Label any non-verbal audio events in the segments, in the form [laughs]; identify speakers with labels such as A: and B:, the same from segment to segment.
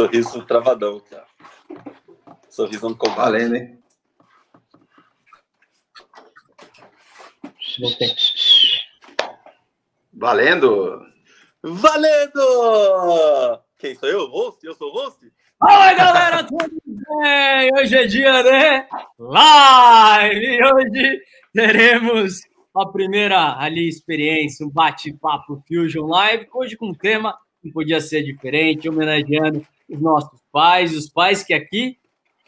A: Sorriso travadão, cara. Sorriso no combate.
B: Valendo, hein? Valendo!
A: Valendo! Quem sou eu? Host? Eu sou o host?
C: Fala galera, tudo bem? Hoje é dia de live! E hoje teremos a primeira ali experiência, um bate-papo Fusion Live, hoje com um tema que podia ser diferente, homenageando os nossos pais, os pais que aqui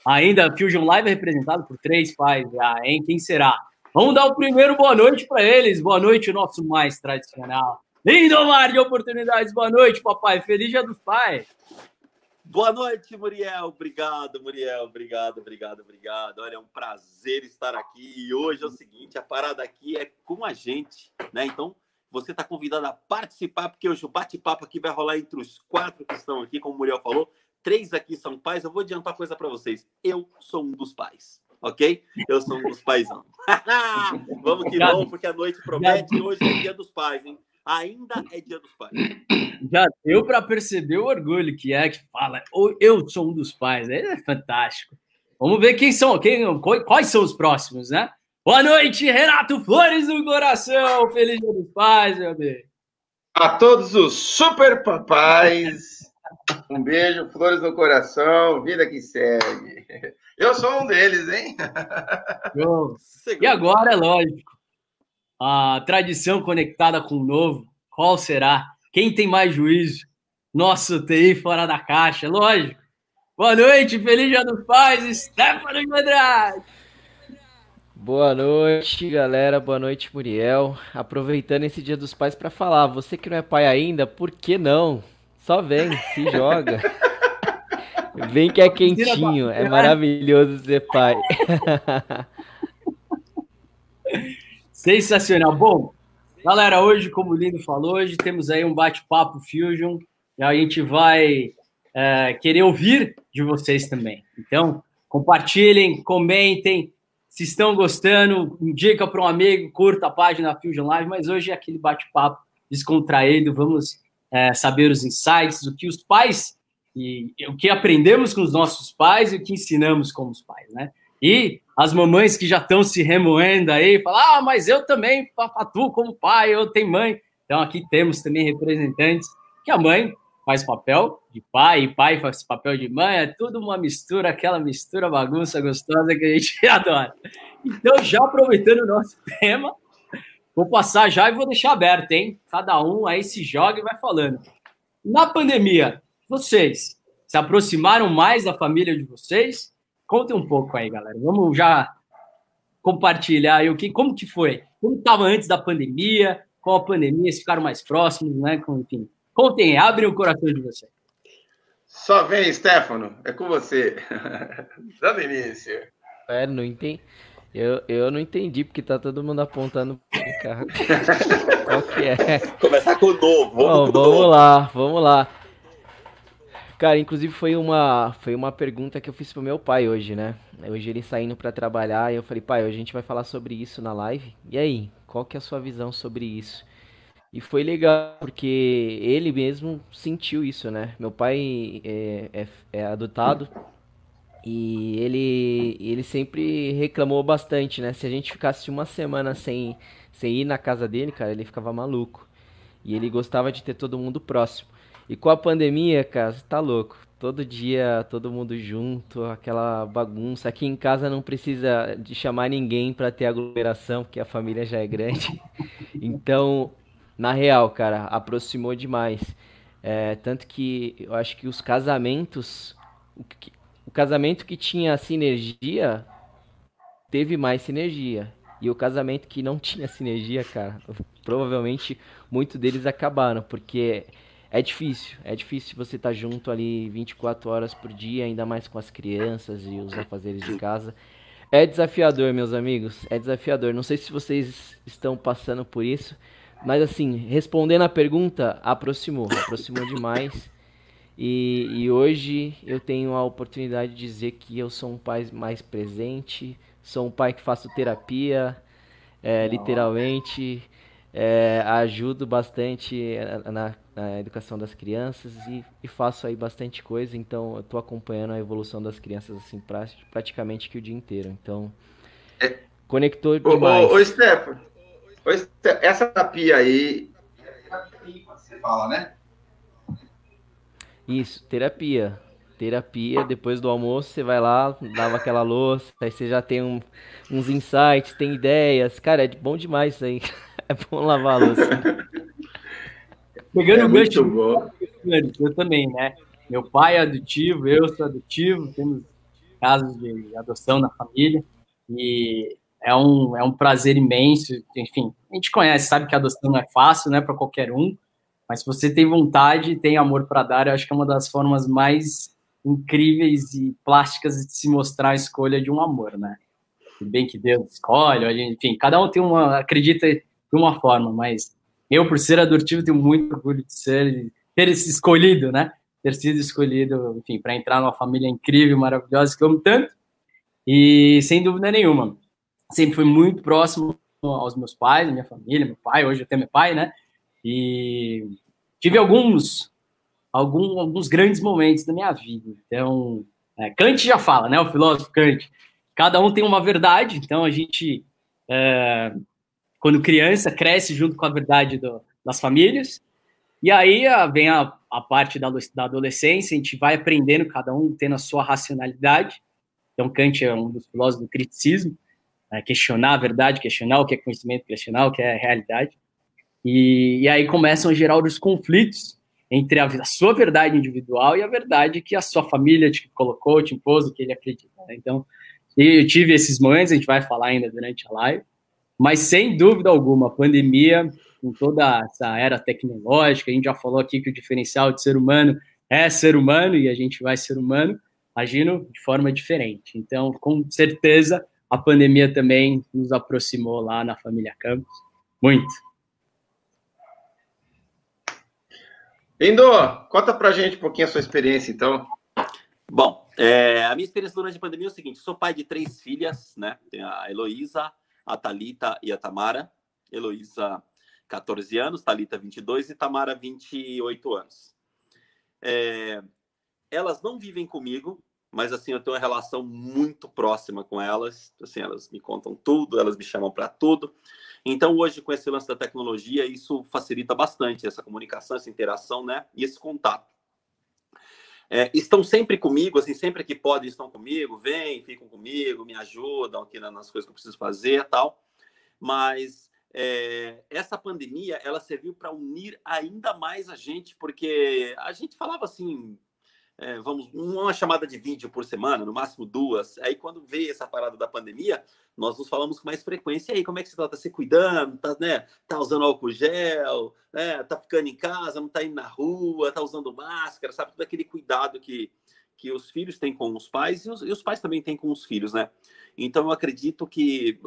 C: ainda Fusion Live é representado por três pais já, hein? Quem será? Vamos dar o primeiro boa noite para eles. Boa noite, nosso mais tradicional. Lindo mar de oportunidades. Boa noite, papai. Feliz Dia dos Pais.
A: Boa noite, Muriel. Obrigado, Muriel. Obrigado, obrigado, obrigado. Olha, é um prazer estar aqui. E hoje é o seguinte: a parada aqui é com a gente, né? Então, você está convidado a participar, porque hoje o bate-papo aqui vai rolar entre os quatro que estão aqui, como o Muriel falou. Três aqui são pais. Eu vou adiantar uma coisa para vocês. Eu sou um dos pais ok? Eu sou um dos paisão. [laughs] vamos que vamos, porque a noite promete. Hoje é dia dos pais, hein? Ainda é dia dos pais.
C: Já deu para perceber o orgulho que é que fala, eu sou um dos pais. É fantástico. Vamos ver quem são, quem, quais são os próximos, né? Boa noite, Renato Flores do Coração. Feliz dia dos pais, meu bem.
B: A todos os super papais. Um beijo, flores no coração, vida que segue. Eu sou um deles, hein?
C: E agora, é lógico, a tradição conectada com o novo, qual será? Quem tem mais juízo? Nosso TI fora da caixa, lógico. Boa noite, feliz dia dos pais, Stefano Andrade.
D: Boa noite, galera. Boa noite, Muriel. Aproveitando esse Dia dos Pais para falar, você que não é pai ainda, por que não? Só vem, se [laughs] joga. Vem que é quentinho, é maravilhoso ser pai. [laughs]
C: Sensacional. Bom, galera, hoje, como o Lindo falou, hoje temos aí um bate-papo Fusion e a gente vai é, querer ouvir de vocês também. Então, compartilhem, comentem, se estão gostando, indica para um amigo, curta a página Fusion Live, mas hoje é aquele bate-papo descontraído, vamos é, saber os insights, o que os pais e o que aprendemos com os nossos pais e o que ensinamos com os pais, né? E as mamães que já estão se remoendo aí, falam, ah, mas eu também atuo como pai, eu tenho mãe. Então aqui temos também representantes que a mãe faz papel de pai, pai faz papel de mãe, é tudo uma mistura, aquela mistura bagunça gostosa que a gente [laughs] adora. Então, já aproveitando o nosso [laughs] tema, Vou passar já e vou deixar aberto, hein? Cada um aí se joga e vai falando. Na pandemia, vocês se aproximaram mais da família de vocês? Contem um pouco aí, galera. Vamos já compartilhar aí o que, como que foi? Como estava antes da pandemia? Com a pandemia, se ficaram mais próximos, né? Com, enfim, contem, abrem o coração de vocês.
B: Só vem, Stefano, é com você. [laughs] Dando início.
D: É, não entendi. Eu, eu não entendi porque tá todo mundo apontando pro carro. [laughs] Qual que é?
A: Começar com o novo.
D: Vamos, Bom, vamos novo. lá, vamos lá. Cara, inclusive foi uma, foi uma pergunta que eu fiz pro meu pai hoje, né? Hoje ele saindo para trabalhar e eu falei, pai, hoje a gente vai falar sobre isso na live. E aí, qual que é a sua visão sobre isso? E foi legal, porque ele mesmo sentiu isso, né? Meu pai é, é, é adotado, e ele, ele sempre reclamou bastante, né? Se a gente ficasse uma semana sem, sem ir na casa dele, cara, ele ficava maluco. E ele gostava de ter todo mundo próximo. E com a pandemia, cara, tá louco. Todo dia, todo mundo junto, aquela bagunça. Aqui em casa não precisa de chamar ninguém para ter aglomeração, porque a família já é grande. [laughs] Então, na real, cara, aproximou demais. É, tanto que eu acho que os casamentos, o casamento que tinha sinergia teve mais sinergia. E o casamento que não [laughs] tinha sinergia, cara, provavelmente muitos deles acabaram, porque é difícil, é difícil você estar tá junto ali 24 horas por dia, ainda mais com as crianças e os afazeres de casa. É desafiador, meus amigos, é desafiador. Não sei se vocês estão passando por isso, mas assim, respondendo a pergunta, aproximou, aproximou demais. E, e, hoje eu tenho a oportunidade de dizer que eu sou um pai mais presente, sou um pai que faço terapia, é, literalmente. é, ajudo bastante na, na, educação das crianças e, e, faço aí bastante coisa, então eu estou acompanhando a evolução das crianças assim praticamente que o dia inteiro. Então, é. conectou demais.
B: Ô, ô, ô Stefan, Stefan, essa terapia aí, você fala, né?
D: Isso, terapia. Terapia, depois do almoço você vai lá, lava aquela louça, aí você já tem um, uns insights, tem ideias. Cara, é bom demais isso aí. [laughs] É bom lavar a louça.
C: Pegando é o gancho, bom. eu também, né? Meu pai é adotivo, eu sou adotivo, temos casos de adoção na família e é um, é um prazer imenso. Enfim, a gente conhece, sabe que a adoção não é fácil, né, para qualquer um, mas se você tem vontade, tem amor para dar, eu acho que é uma das formas mais incríveis e plásticas de se mostrar a escolha de um amor, né? Bem que Deus escolhe, enfim, cada um tem uma, acredita de uma forma, mas eu, por ser adotivo, tenho muito orgulho de ser, ter escolhido, né? Ter sido escolhido, enfim, para entrar numa família incrível, maravilhosa, que eu amo tanto. E sem dúvida nenhuma, sempre fui muito próximo aos meus pais, minha família, meu pai, hoje tenho meu pai, né? E tive alguns, algum, alguns grandes momentos da minha vida. Então, é, Kant já fala, né? O filósofo Kant. Cada um tem uma verdade, então a gente, é, quando criança, cresce junto com a verdade do, das famílias. E aí vem a, a parte da, da adolescência, a gente vai aprendendo, cada um tendo a sua racionalidade. Então, Kant é um dos filósofos do criticismo, questionar a verdade, questionar o que é conhecimento, questionar o que é realidade. E, e aí começam a gerar os conflitos entre a, a, sua verdade individual e a verdade que a sua família te colocou, te impôs, o que ele acredita. Né? Então, eu tive esses momentos, a gente vai falar ainda durante a live, mas sem dúvida alguma, a pandemia, com toda essa era tecnológica, a gente já falou aqui que o diferencial de ser humano é ser humano e a gente vai ser humano agindo de forma diferente. Então, com certeza, a pandemia também nos aproximou lá na família Campos. Muito.
B: Lindo, conta pra gente um pouquinho a sua experiência, então.
A: Bom, é, a minha experiência durante a pandemia é o seguinte: sou pai de três filhas, né? Tem a Heloísa, a Talita e a Tamara. Heloísa, 14 anos, Talita, 22 e Tamara, 28 anos. É, elas não vivem comigo, mas assim eu tenho uma relação muito próxima com elas. Assim, elas me contam tudo, elas me chamam para tudo. Então, hoje, com esse lance da tecnologia, isso facilita bastante essa comunicação, essa interação, né? E esse contato. É, estão sempre comigo, assim, sempre que podem, estão comigo, vêm, ficam comigo, me ajudam aqui nas coisas que eu preciso fazer tal. Mas é, essa pandemia, ela serviu para unir ainda mais a gente, porque a gente falava assim, é, vamos, uma chamada de vídeo por semana, no máximo duas. Aí, quando veio essa parada da pandemia, nós nos falamos com mais frequência. E aí, como é que você está? Tá se cuidando? Tá, né? tá usando álcool gel? Né? Tá ficando em casa? Não tá indo na rua? Tá usando máscara? Sabe? Todo aquele cuidado que, que os filhos têm com os pais e os, e os pais também têm com os filhos, né? Então, eu acredito que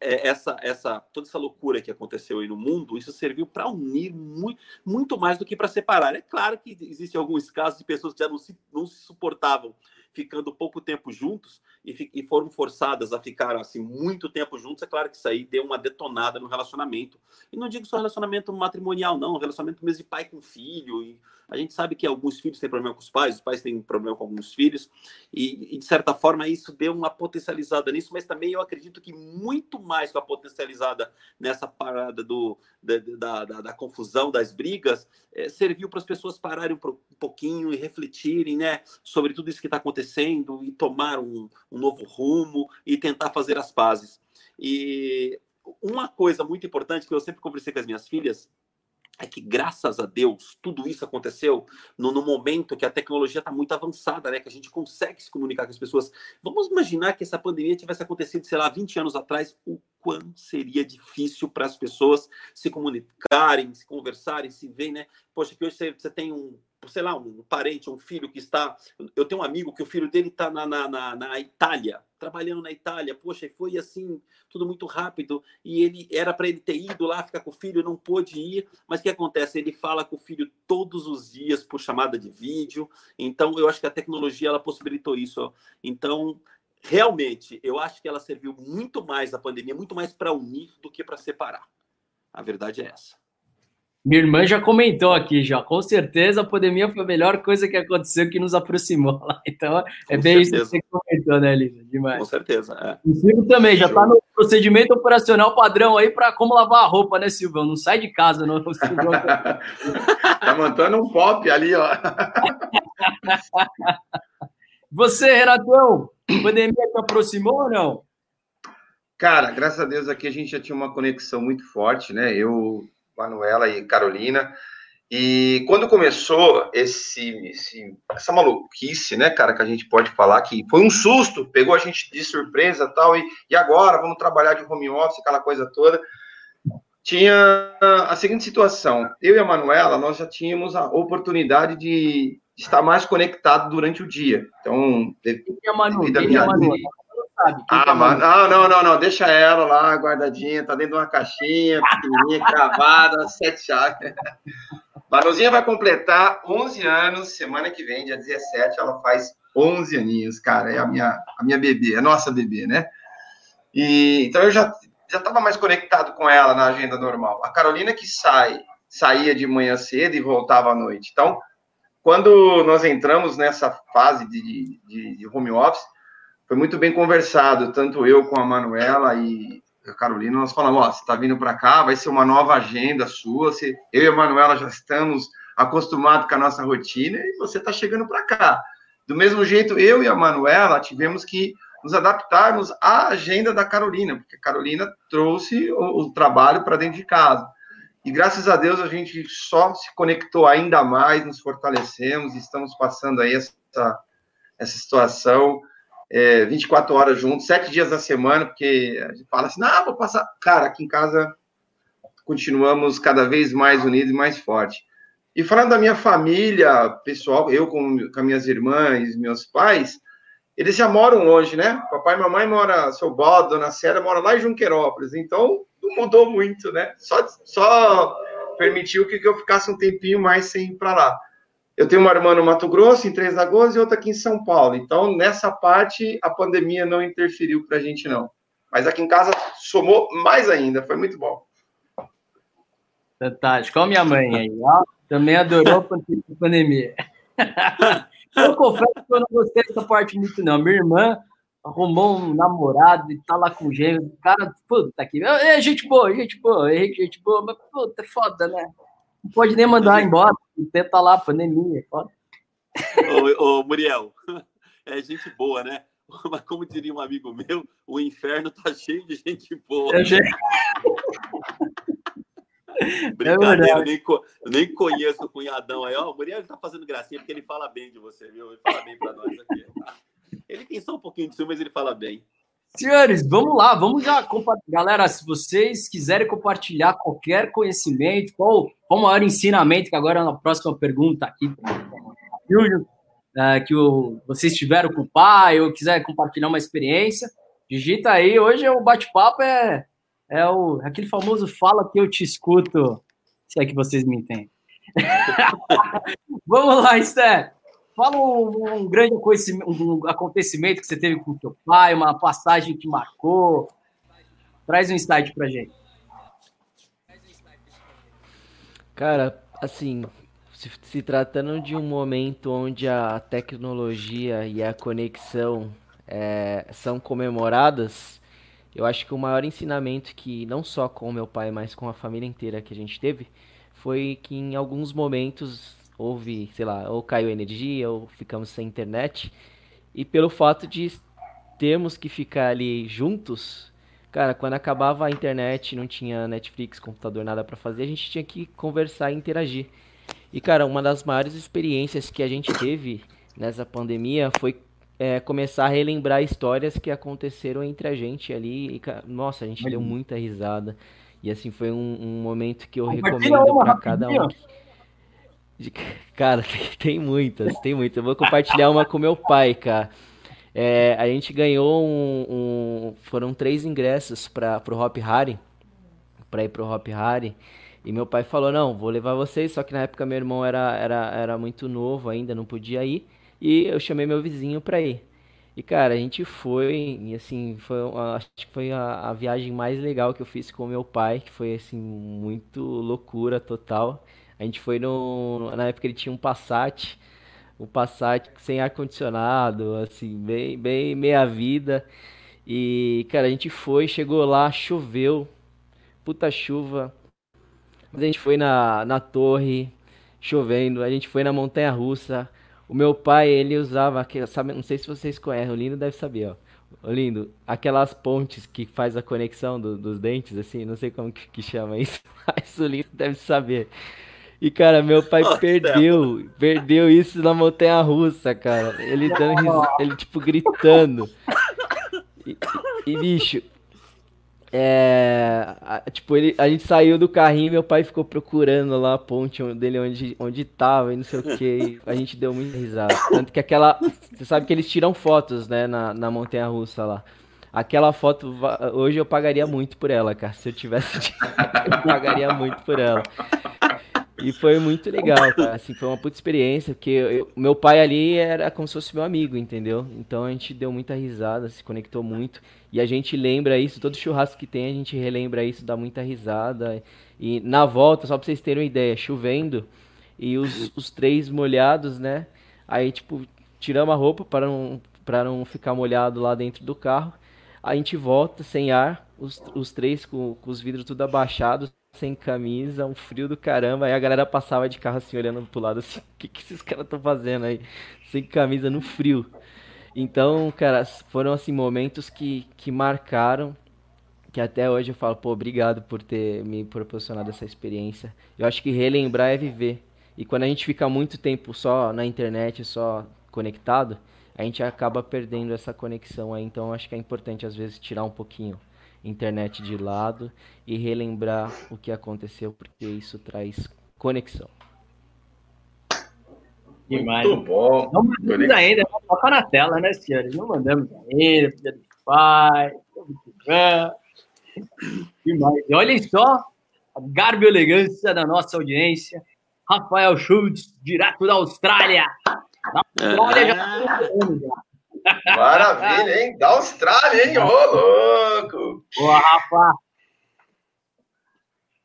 A: essa, essa, toda essa loucura que aconteceu aí no mundo, isso serviu para unir muito, muito mais do que para separar. É claro que existem alguns casos de pessoas que já não se, não se suportavam ficando pouco tempo juntos e, e, foram forçadas a ficar assim muito tempo juntos, é claro que isso aí deu uma detonada no relacionamento. E não digo só relacionamento matrimonial, não, relacionamento mesmo de pai com filho. E a gente sabe que alguns filhos têm problema com os pais, os pais têm problema com alguns filhos, e, e de certa forma isso deu uma potencializada nisso, mas também eu acredito que muito mais que a potencializada nessa parada do, da, da, da, confusão, das brigas, é, serviu para as pessoas pararem um pouquinho e refletirem né, sobre tudo isso que está acontecendo e tomar um, um novo rumo e tentar fazer as pazes. E uma coisa muito importante que eu sempre conversei com as minhas filhas é que, graças a Deus, tudo isso aconteceu no, no momento que a tecnologia está muito avançada, né? Que a gente consegue se comunicar com as pessoas. Vamos imaginar que essa pandemia tivesse acontecido, sei lá, 20 anos atrás, o quão seria difícil para as pessoas se comunicarem, se conversarem, se verem, né? Poxa, que hoje você, tem um, sei lá, um parente, um filho que está. Eu tenho um amigo que o filho dele está na, na, na, na, Itália, trabalhando na Itália. Poxa, foi assim, tudo muito rápido. E ele era para ele ter ido lá ficar com o filho, não pôde ir. Mas o que acontece? Ele fala com o filho todos os dias por chamada de vídeo. Então, eu acho que a tecnologia ela possibilitou isso. Então, realmente, eu acho que ela serviu muito mais a pandemia, muito mais para unir do que para separar. A verdade é essa.
C: Minha irmã já comentou aqui, já. Com certeza a pandemia foi a melhor coisa que aconteceu que nos aproximou lá. [laughs] Então, é
A: Com
C: bem
A: certeza.
C: isso que você comentou, né, Lisa? Demais.
A: Com certeza. É.
C: O Silvio também já
B: Show.
C: tá no procedimento operacional padrão aí para como lavar a roupa, né, Silvio? Não sai de casa, não. Silvio [laughs] [laughs]
B: tá montando um pop ali, ó.
C: Você, Renatão, a pandemia te aproximou ou não?
B: Cara, graças a Deus aqui a gente já tinha uma conexão muito forte, né? Eu, Manuela e Carolina. E quando começou esse, esse- essa maluquice, né, cara, que a gente pode falar que foi um susto, pegou a gente de surpresa tal, e, e agora vamos trabalhar de home office, aquela coisa toda. Tinha a seguinte situação: eu e a Manuela, nós já tínhamos a oportunidade de estar mais conectado durante o dia. Então,
C: é a Manu?
B: Devido
C: é
B: minha
C: Manu? Ela sabe. É
B: Ah,
C: Manu?
B: mano, não, não, não, não, deixa ela lá guardadinha, tá dentro de uma caixinha pequenininha, [laughs] cravada, sete chaves. Manuzinha [laughs] vai completar 11 anos, semana que vem, dia 17, ela faz 11 aninhos, cara, é a minha, a minha bebê, é a nossa bebê, né? E, então eu já já estava mais conectado com ela na agenda normal. A Carolina que sai, saía de manhã cedo e voltava à noite. Então, quando nós entramos nessa fase de, de, de home office, foi muito bem conversado, tanto eu com a Manuela e a Carolina, nós falamos, ó, você está vindo para cá, vai ser uma nova agenda sua, você, eu e a Manuela já estamos acostumados com a nossa rotina e você está chegando para cá. Do mesmo jeito, eu e a Manuela tivemos que nos adaptarmos à agenda da Carolina, porque a Carolina trouxe o, o trabalho para dentro de casa. E graças a Deus a gente só se conectou ainda mais, nos fortalecemos, estamos passando aí essa, essa situação é, 24 horas juntos, sete dias da semana, porque a gente fala assim, não, vou passar. Cara, aqui em casa continuamos cada vez mais unidos e mais fortes. E falando da minha família pessoal, eu com, com minhas irmãs, meus pais, eles já moram longe, né? Papai e mamãe mora, seu Bodo, dona Célia, mora lá em Junquerópolis, então não mudou muito, né? Só, só permitiu que eu ficasse um tempinho mais sem ir para lá. Eu tenho uma irmã no Mato Grosso, em Três Lagoas, e outra aqui em São Paulo. Então, nessa parte, a pandemia não interferiu para a gente, não. Mas aqui em casa somou mais ainda, foi muito bom.
C: Fantástico. Olha minha mãe aí, ó. Também adorou a pandemia. [laughs] eu confesso que eu não gostei dessa parte muito, não. Minha irmã arrumou um namorado e tá lá com gêmeo. Cara, puta que. É gente boa, gente boa, é gente boa, mas puta, é foda, né? Não pode nem mandar embora, tenta lá, pandemia, é foda.
A: Ô, ô, Muriel, [laughs] é gente boa, né? Mas como diria um amigo meu, o inferno tá cheio de gente boa.
C: É gente... [laughs] [laughs]
A: Brincadeira, eu nem, co nem conheço o cunhadão aí. Ó, o Muriel tá fazendo gracinha porque ele fala bem de você, viu? Ele fala bem pra nós aqui. Ele tem só um pouquinho de ciúme, mas ele fala bem.
C: Senhores, vamos lá, vamos já compartilhar. Galera, se vocês quiserem compartilhar qualquer conhecimento, qual, qual maior ensinamento, que agora é a próxima pergunta aqui, é, que o, vocês tiveram com o pai, ou quiser compartilhar uma experiência, digita aí. Hoje o bate-papo é, é o, aquele famoso fala que eu te escuto, se é que vocês me entendem. [laughs] vamos lá, Esther. Fala um, um grande um acontecimento que você teve com o seu pai, uma passagem que marcou. Traz um insight pra gente.
D: Cara, assim, se, se, tratando de um momento onde a tecnologia e a conexão é, são comemoradas, eu acho que o maior ensinamento que não só com meu pai, mas com a família inteira que a gente teve, foi que em alguns momentos houve, sei lá, ou caiu energia, ou ficamos sem internet. E pelo fato de termos que ficar ali juntos, cara, quando acabava a internet, não tinha Netflix, computador, nada para fazer, a gente tinha que conversar e interagir. E, cara, uma das maiores experiências que a gente teve nessa pandemia foi é, começar a relembrar histórias que aconteceram entre a gente ali. E, nossa, a gente deu muita risada. E, assim, foi um, um momento que eu recomendo para cada um. De... Cara, [laughs] tem muitas, tem muitas. Eu vou compartilhar uma com meu pai, cara. É, a gente ganhou um, um, Foram três ingressos para o Hop Harry. Para ir pro Hop Harry. E meu pai falou: Não, vou levar vocês. Só que na época meu irmão era, era, era muito novo ainda, não podia ir. E eu chamei meu vizinho para ir. E, cara, a gente foi, e assim, foi, acho que foi a, a, viagem mais legal que eu fiz com meu pai, que foi, assim, muito loucura total. A gente foi no, na época ele tinha um Passat, um Passat sem ar-condicionado, assim, bem, bem meia vida. E, cara, a gente foi, chegou lá, choveu, puta chuva. Mas a gente foi na, na torre, chovendo, a gente foi na montanha russa. O meu pai, ele usava, sabe, não sei se vocês conhecem, o Lindo deve saber, ó. Lindo, aquelas pontes que faz a conexão do, dos dentes, assim, não sei como que, que chama isso, [laughs] mas o Lindo deve saber. E, cara, meu pai Nossa, perdeu, é. perdeu isso na montanha russa, cara. Ele dando ele, tipo, gritando. E, e bicho, é, a, tipo, ele, a gente saiu do carrinho meu pai ficou procurando lá a ponte dele onde, onde tava e não sei o que. A gente deu muita risada. Tanto que aquela. Você sabe que eles tiram fotos, né, na, na montanha russa lá. Aquela foto, hoje eu pagaria muito por ela, cara. Se eu tivesse [laughs] eu pagaria muito por ela. E foi muito legal, cara. Assim, foi uma puta experiência, porque meu pai ali era como se fosse meu amigo, entendeu? Então a gente deu muita risada, se conectou muito. E a gente lembra isso, todo churrasco que tem, a gente relembra isso, dá muita risada. E na volta, só pra vocês terem uma ideia, chovendo, e os, os três molhados, né? Aí, tipo, tiramos a roupa para não, para não ficar molhado lá dentro do carro. A gente volta sem ar, os, os três com, com os vidros tudo abaixados, sem camisa, um frio do caramba. Aí a galera passava de carro assim, olhando pro lado assim, o que, que esses caras estão fazendo aí? Sem camisa no frio. Então, cara, foram assim momentos que, que marcaram, que até hoje eu falo, pô, obrigado por ter me proporcionado essa experiência. Eu acho que relembrar é viver. E quando a gente fica muito tempo só na internet, só conectado, a gente acaba perdendo essa conexão aí. Então, acho que é importante às vezes tirar um pouquinho internet de lado e relembrar o que aconteceu, porque isso traz conexão.
C: Demais. Muito bom. Não mandamos ainda, toca na tela, né, senhores? Não mandamos ainda, filha do pai. Demais. E olhem só a garbo e elegância da nossa audiência. Rafael Schultz, direto da Austrália. Da Austrália
B: é. já tá Maravilha, hein? Da Austrália, hein? Ô, louco!
C: Boa, Rafa!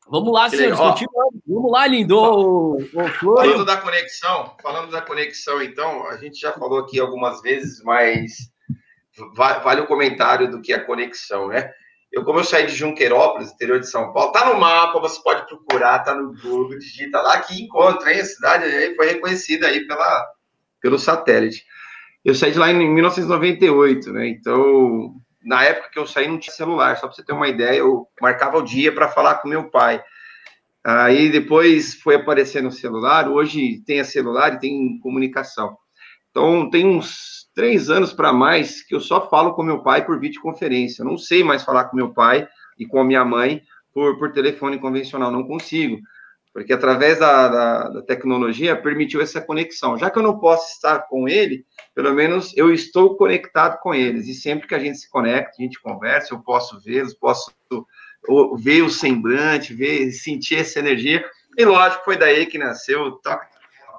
C: Vamos lá, senhores, continuando. Vamos lá, lindo.
B: Falando da conexão, falando da conexão, então, a gente já falou aqui algumas vezes, mas vale o comentário do que é conexão, né? Eu, como eu saí de Junqueirópolis, interior de São Paulo, tá no mapa, você pode procurar, tá no Google, digita lá que encontra, hein? A cidade aí foi reconhecida aí pela, pelo satélite. Eu saí de lá em 1998, né? Então, na época que eu saí, não tinha celular. Só para você ter uma ideia, eu marcava o dia para falar com meu pai. Aí depois foi aparecendo o celular. Hoje tem a celular e tem comunicação. Então, tem uns três anos para mais que eu só falo com meu pai por videoconferência. Eu não sei mais falar com meu pai e com a minha mãe por, por telefone convencional. Não consigo porque através da, da, da, tecnologia permitiu essa conexão. Já que eu não posso estar com ele, pelo menos eu estou conectado com eles. E sempre que a gente se conecta, a gente conversa, eu posso vê-los, posso ver o semblante, ver, sentir essa energia. E lógico, foi daí que nasceu, toca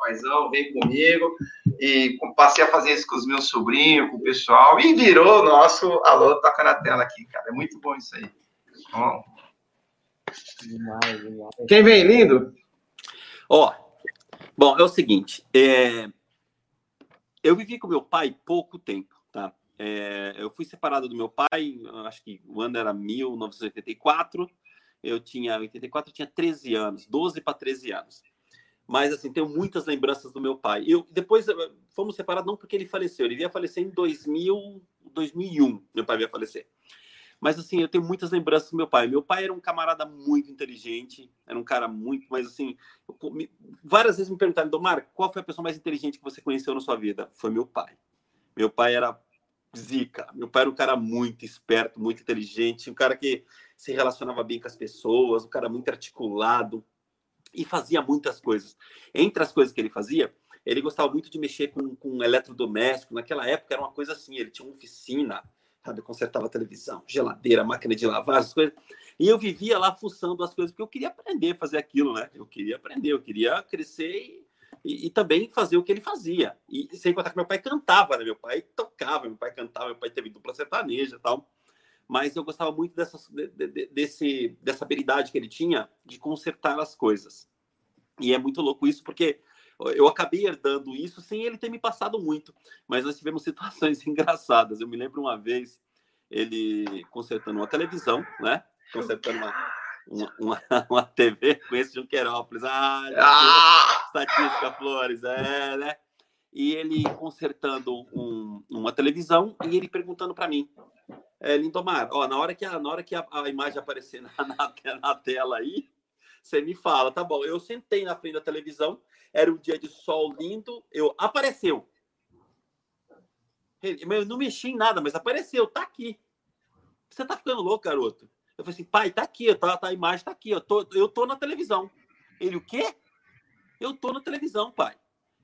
B: rapazão, vem comigo. E passei a fazer isso com os meus sobrinhos, com o pessoal, e virou o nosso Alô, toca na tela aqui, cara. É muito bom isso aí. Bom,
C: Demais, demais.
B: Quem vem, lindo?
A: Ó, bom, é o seguinte, é... eu vivi com meu pai pouco tempo, tá? É... eu fui separado do meu pai, acho que o ano era 1984, eu tinha 84, eu tinha 13 anos, 12 para 13 anos. Mas, assim, tenho muitas lembranças do meu pai. Eu, depois, eh, fomos separados não porque ele faleceu, ele ia falecer em 2000, 2001, meu pai ia falecer. Mas assim, eu tenho muitas lembranças do meu pai. Meu pai era um camarada muito inteligente, era um cara muito, mas assim, eu, me, várias vezes me perguntaram, Domar, qual foi a pessoa mais inteligente que você conheceu na sua vida? Foi meu pai. Meu pai era zica. Meu pai era um cara muito esperto, muito inteligente, um cara que se relacionava bem com as pessoas, um cara muito articulado e fazia muitas coisas. Entre as coisas que ele fazia, ele gostava muito de mexer com, com eletrodoméstico. Naquela época era uma coisa assim, ele tinha uma oficina sabe? Eu consertava televisão, geladeira, máquina de lavar, as coisas. E eu vivia lá fuçando as coisas, porque eu queria aprender a fazer aquilo, né? Eu queria aprender, eu queria crescer e e, também fazer o que ele fazia. E sem contar que meu pai cantava, né? Meu pai tocava, meu pai cantava, meu pai teve dupla sertaneja e tal. Mas eu gostava muito dessa, de, de, desse, dessa habilidade que ele tinha de consertar as coisas. E é muito louco isso, porque eu acabei herdando isso sem ele ter me passado muito. Mas nós tivemos [laughs] situações engraçadas. Eu me lembro uma vez ele consertando uma televisão, né? Consertando uma, uma, uma, [laughs] uma TV com esse Junquerópolis. Ah, ah! estatística Flores, é, né? E ele consertando um, uma televisão e ele perguntando para mim, é, Lindomar, ó, na hora que a, na hora que a, a imagem aparecer na, [laughs] na, na tela aí, você me fala, tá bom? Eu sentei na frente da televisão, era um dia de sol lindo, eu apareceu. Eu não mexi em nada, mas apareceu, tá aqui. Você tá ficando louco, garoto? Eu falei assim, pai, tá aqui, tá, tá, a imagem tá aqui, eu tô, eu tô na televisão. Ele, o quê? Eu tô na televisão, pai.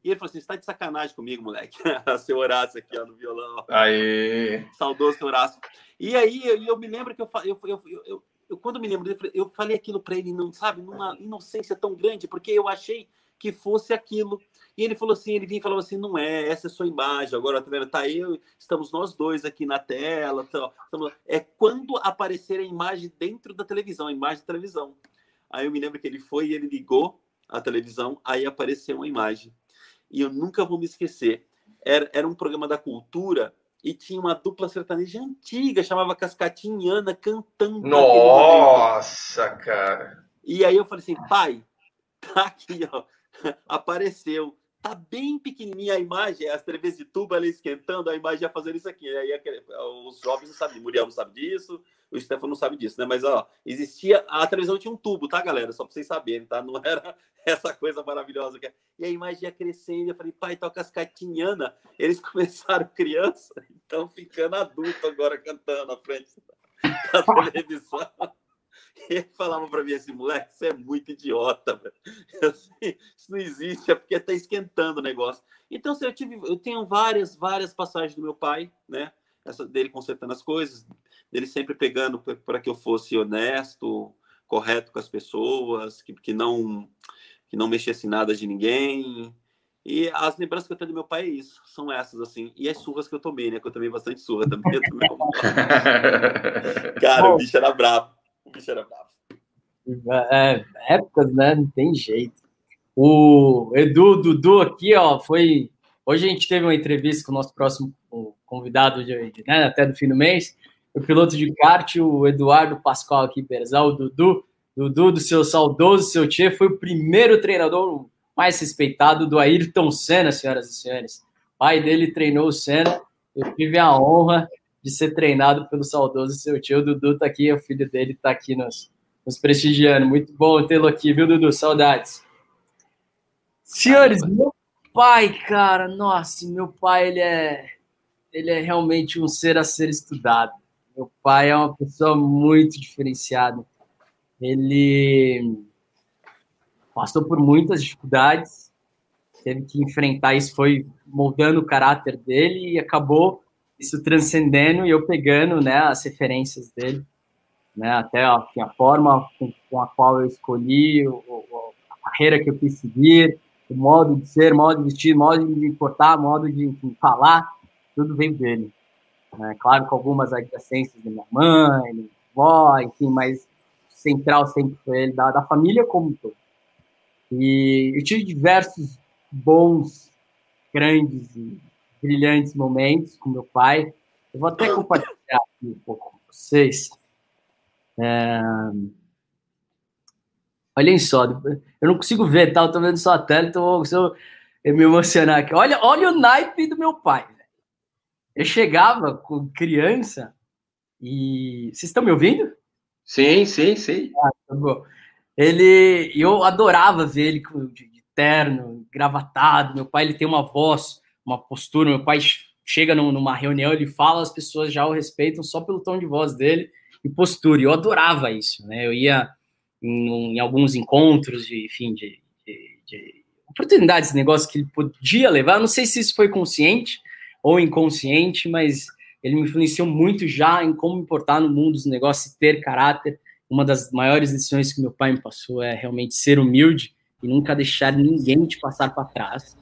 A: E ele falou assim: você tá de sacanagem comigo, moleque. [laughs] seu Horácio aqui, ó, no violão.
B: Aí.
A: Saudoso seu Horácio. E aí eu, eu me lembro que eu, eu, eu, eu, eu quando me lembro dele, eu falei aquilo para ele, não sabe, numa inocência tão grande, porque eu achei que fosse aquilo. E ele falou assim, ele vinha e falava assim, não é, essa é sua imagem, agora tá vendo, tá eu, estamos nós dois aqui na tela, tá, estamos... é quando aparecer a imagem dentro da televisão, a imagem da televisão. Aí eu me lembro que ele foi e ele ligou a televisão, aí apareceu uma imagem. E eu nunca vou me esquecer. Era, era um programa da cultura e tinha uma dupla sertaneja antiga, chamava Cascatinhana, cantando.
B: Nossa, cara!
A: E aí eu falei assim, pai, tá aqui, ó, [laughs] apareceu. Tá bem pequenininha a imagem, as TVs de tubo ali esquentando, a imagem ia fazendo isso aqui. Aí os jovens não sabem, Muriel não sabe disso, o Stefano não sabe disso, né? Mas, ó, existia, a televisão tinha um tubo, tá, galera? Só pra vocês saberem, tá? Não era [laughs] essa coisa maravilhosa que é. E a imagem ia crescendo, eu falei, pai, toca as catinhana. Eles [laughs] começaram criança, então ficando adulto agora cantando na frente da televisão. E ele [laughs] falava para mim assim, moleque, você é muito idiota, velho. [laughs] isso não existe, é porque tá esquentando o negócio. Então, assim, eu, tive, eu tenho várias, várias passagens do meu pai, né? Essa dele consertando as coisas, dele sempre pegando para que eu fosse honesto, correto com as pessoas, que, que não que não mexesse nada de ninguém. E as lembranças que eu tenho do meu pai é isso, são essas, assim. E as surras que eu tomei, né? Que eu tomei bastante surra também. [laughs] Cara, o bicho era bravo. O bicho era bravo.
C: É, épocas, né? Não tem jeito. O Edu, Dudu aqui, ó, foi. Hoje a gente teve uma entrevista com o nosso próximo convidado, de, de, né, até do fim do mês, o piloto de kart, o Eduardo Pascoal aqui, Berzal, o Dudu. Dudu, do seu saudoso seu tio, foi o primeiro treinador mais respeitado do Ayrton Senna, senhoras e senhores. O pai dele treinou o Senna. Eu tive a honra de ser treinado pelo saudoso seu tio. O Dudu tá aqui, o filho dele tá aqui nos, nos prestigiando. Muito bom tê-lo aqui, viu, Dudu? Saudades. Senhores, meu pai, cara, nossa, meu pai, ele é, ele é realmente um ser a ser estudado. Meu pai é uma pessoa muito diferenciada. Ele passou por muitas dificuldades, teve que enfrentar isso, foi moldando o caráter dele e acabou isso transcendendo e eu pegando né, as referências dele, né, até a, a forma com, com, a qual eu escolhi, o, o, a carreira que eu quis seguir, o modo de ser, modo de vestir, modo de me portar, modo de enfim, falar, tudo veio dele. É, claro, com algumas adjacências da minha mãe, da minha avó, enfim, mas central sempre foi ele, da, da família como um todo. E eu tive diversos bons, grandes e brilhantes momentos com meu pai. Eu vou até compartilhar aqui um pouco com vocês. É... Olhem só, eu não consigo ver, tá? Eu tô vendo só a tela, então eu eu me emocionar aqui. Olha, olha o naipe do meu pai. Eu chegava com criança e. Vocês estão me ouvindo?
B: Sim, sim, sim. Ah, tá
C: bom. Ele, eu adorava ver ele de, de terno, gravatado. Meu pai ele tem uma voz, uma postura. Meu pai chega numa reunião, ele fala, as pessoas já o respeitam só pelo tom de voz dele e postura. Eu adorava isso, né? Eu ia em, em alguns encontros de, enfim, de, de, de oportunidades, negócios que ele podia levar. não sei se isso foi consciente ou inconsciente, mas ele me influenciou muito já em como me portar no mundo dos negócios e ter caráter. Uma das maiores lições que meu pai me passou é realmente ser humilde e nunca deixar ninguém te passar para trás.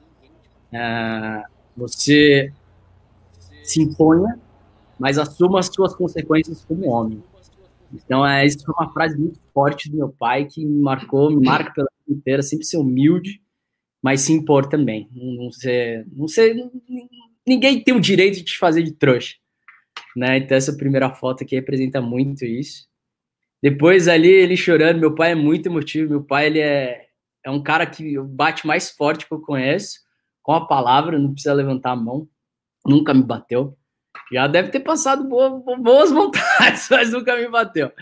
C: Uh, você se imponha, mas assuma as suas consequências como homem. Então, é, isso foi uma frase muito forte do meu pai que me marcou, me marca pela vida inteira, sempre ser humilde, mas se impor também. Não ser, não ser, ninguém tem o direito de te fazer de trouxa. Né? Então, essa primeira foto aqui representa muito isso. Depois ali, ele chorando, meu pai é muito emotivo, meu pai ele é, é um cara que bate mais forte que eu conheço, com a palavra, não precisa levantar a mão, nunca me bateu. Já deve ter passado boas, boas [laughs] vontades, mas nunca me bateu.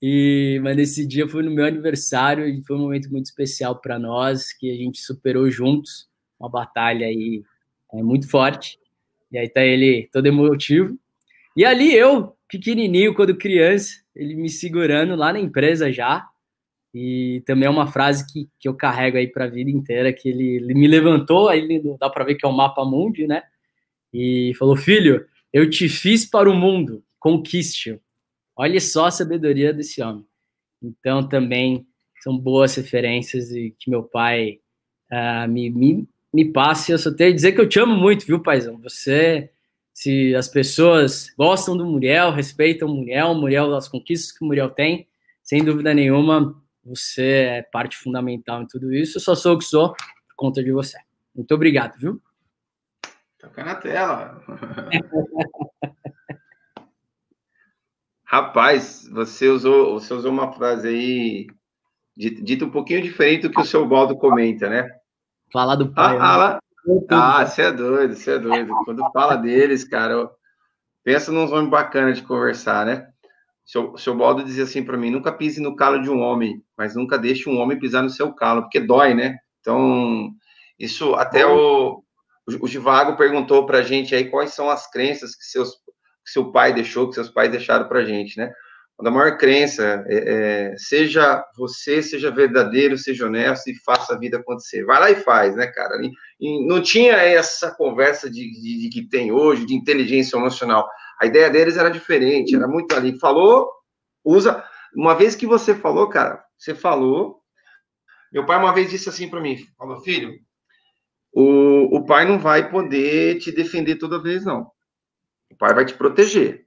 C: E, mas nesse dia foi no meu aniversário e foi um momento muito especial para nós, que a gente superou juntos uma batalha aí é, muito forte. E aí tá ele todo emotivo. E ali eu, pequenininho, quando criança, ele me segurando lá na empresa já. E também é uma frase que, que eu carrego aí para a vida inteira, que ele, ele me levantou, aí dá para ver que é o mapa mundi, né? E falou, filho, eu te fiz para o mundo, conquiste-o. Olha só a sabedoria desse homem. Então, também são boas referências e que meu pai uh, me, me, me passe. Eu só tenho a dizer que eu te amo muito, viu, paizão? Você, se as pessoas gostam do Muriel, respeitam o Muriel, o Muriel, as conquistas que o Muriel tem, sem dúvida nenhuma, você é parte fundamental em tudo isso. Eu só sou o que sou por conta de você. Muito obrigado, viu?
B: Toca na tela. [laughs] Rapaz, você usou, você usou uma frase aí dita um pouquinho diferente do que o seu Baldo comenta, né?
C: Falar do pai.
B: Ah, né? ah, você é doido, você é doido. Quando fala deles, cara, eu penso num nome bacana de conversar, né? Seu, seu Baldo dizia assim para mim: nunca pise no calo de um homem, mas nunca deixe um homem pisar no seu calo, porque dói, né? Então, isso até o, o Givago perguntou para a gente aí quais são as crenças que, seus, que seu pai deixou, que seus pais deixaram para a gente, né? A maior crença é, é, seja você, seja verdadeiro, seja honesto e faça a vida acontecer. Vai lá e faz, né, cara? E, e não tinha essa conversa de, de, de, que tem hoje, de inteligência emocional. A ideia deles era diferente, era muito ali. Falou, usa. Uma vez que você falou, cara, você falou. Meu pai uma vez disse assim para mim: falou, filho, o, o pai não vai poder te defender toda vez, não. O pai vai te proteger.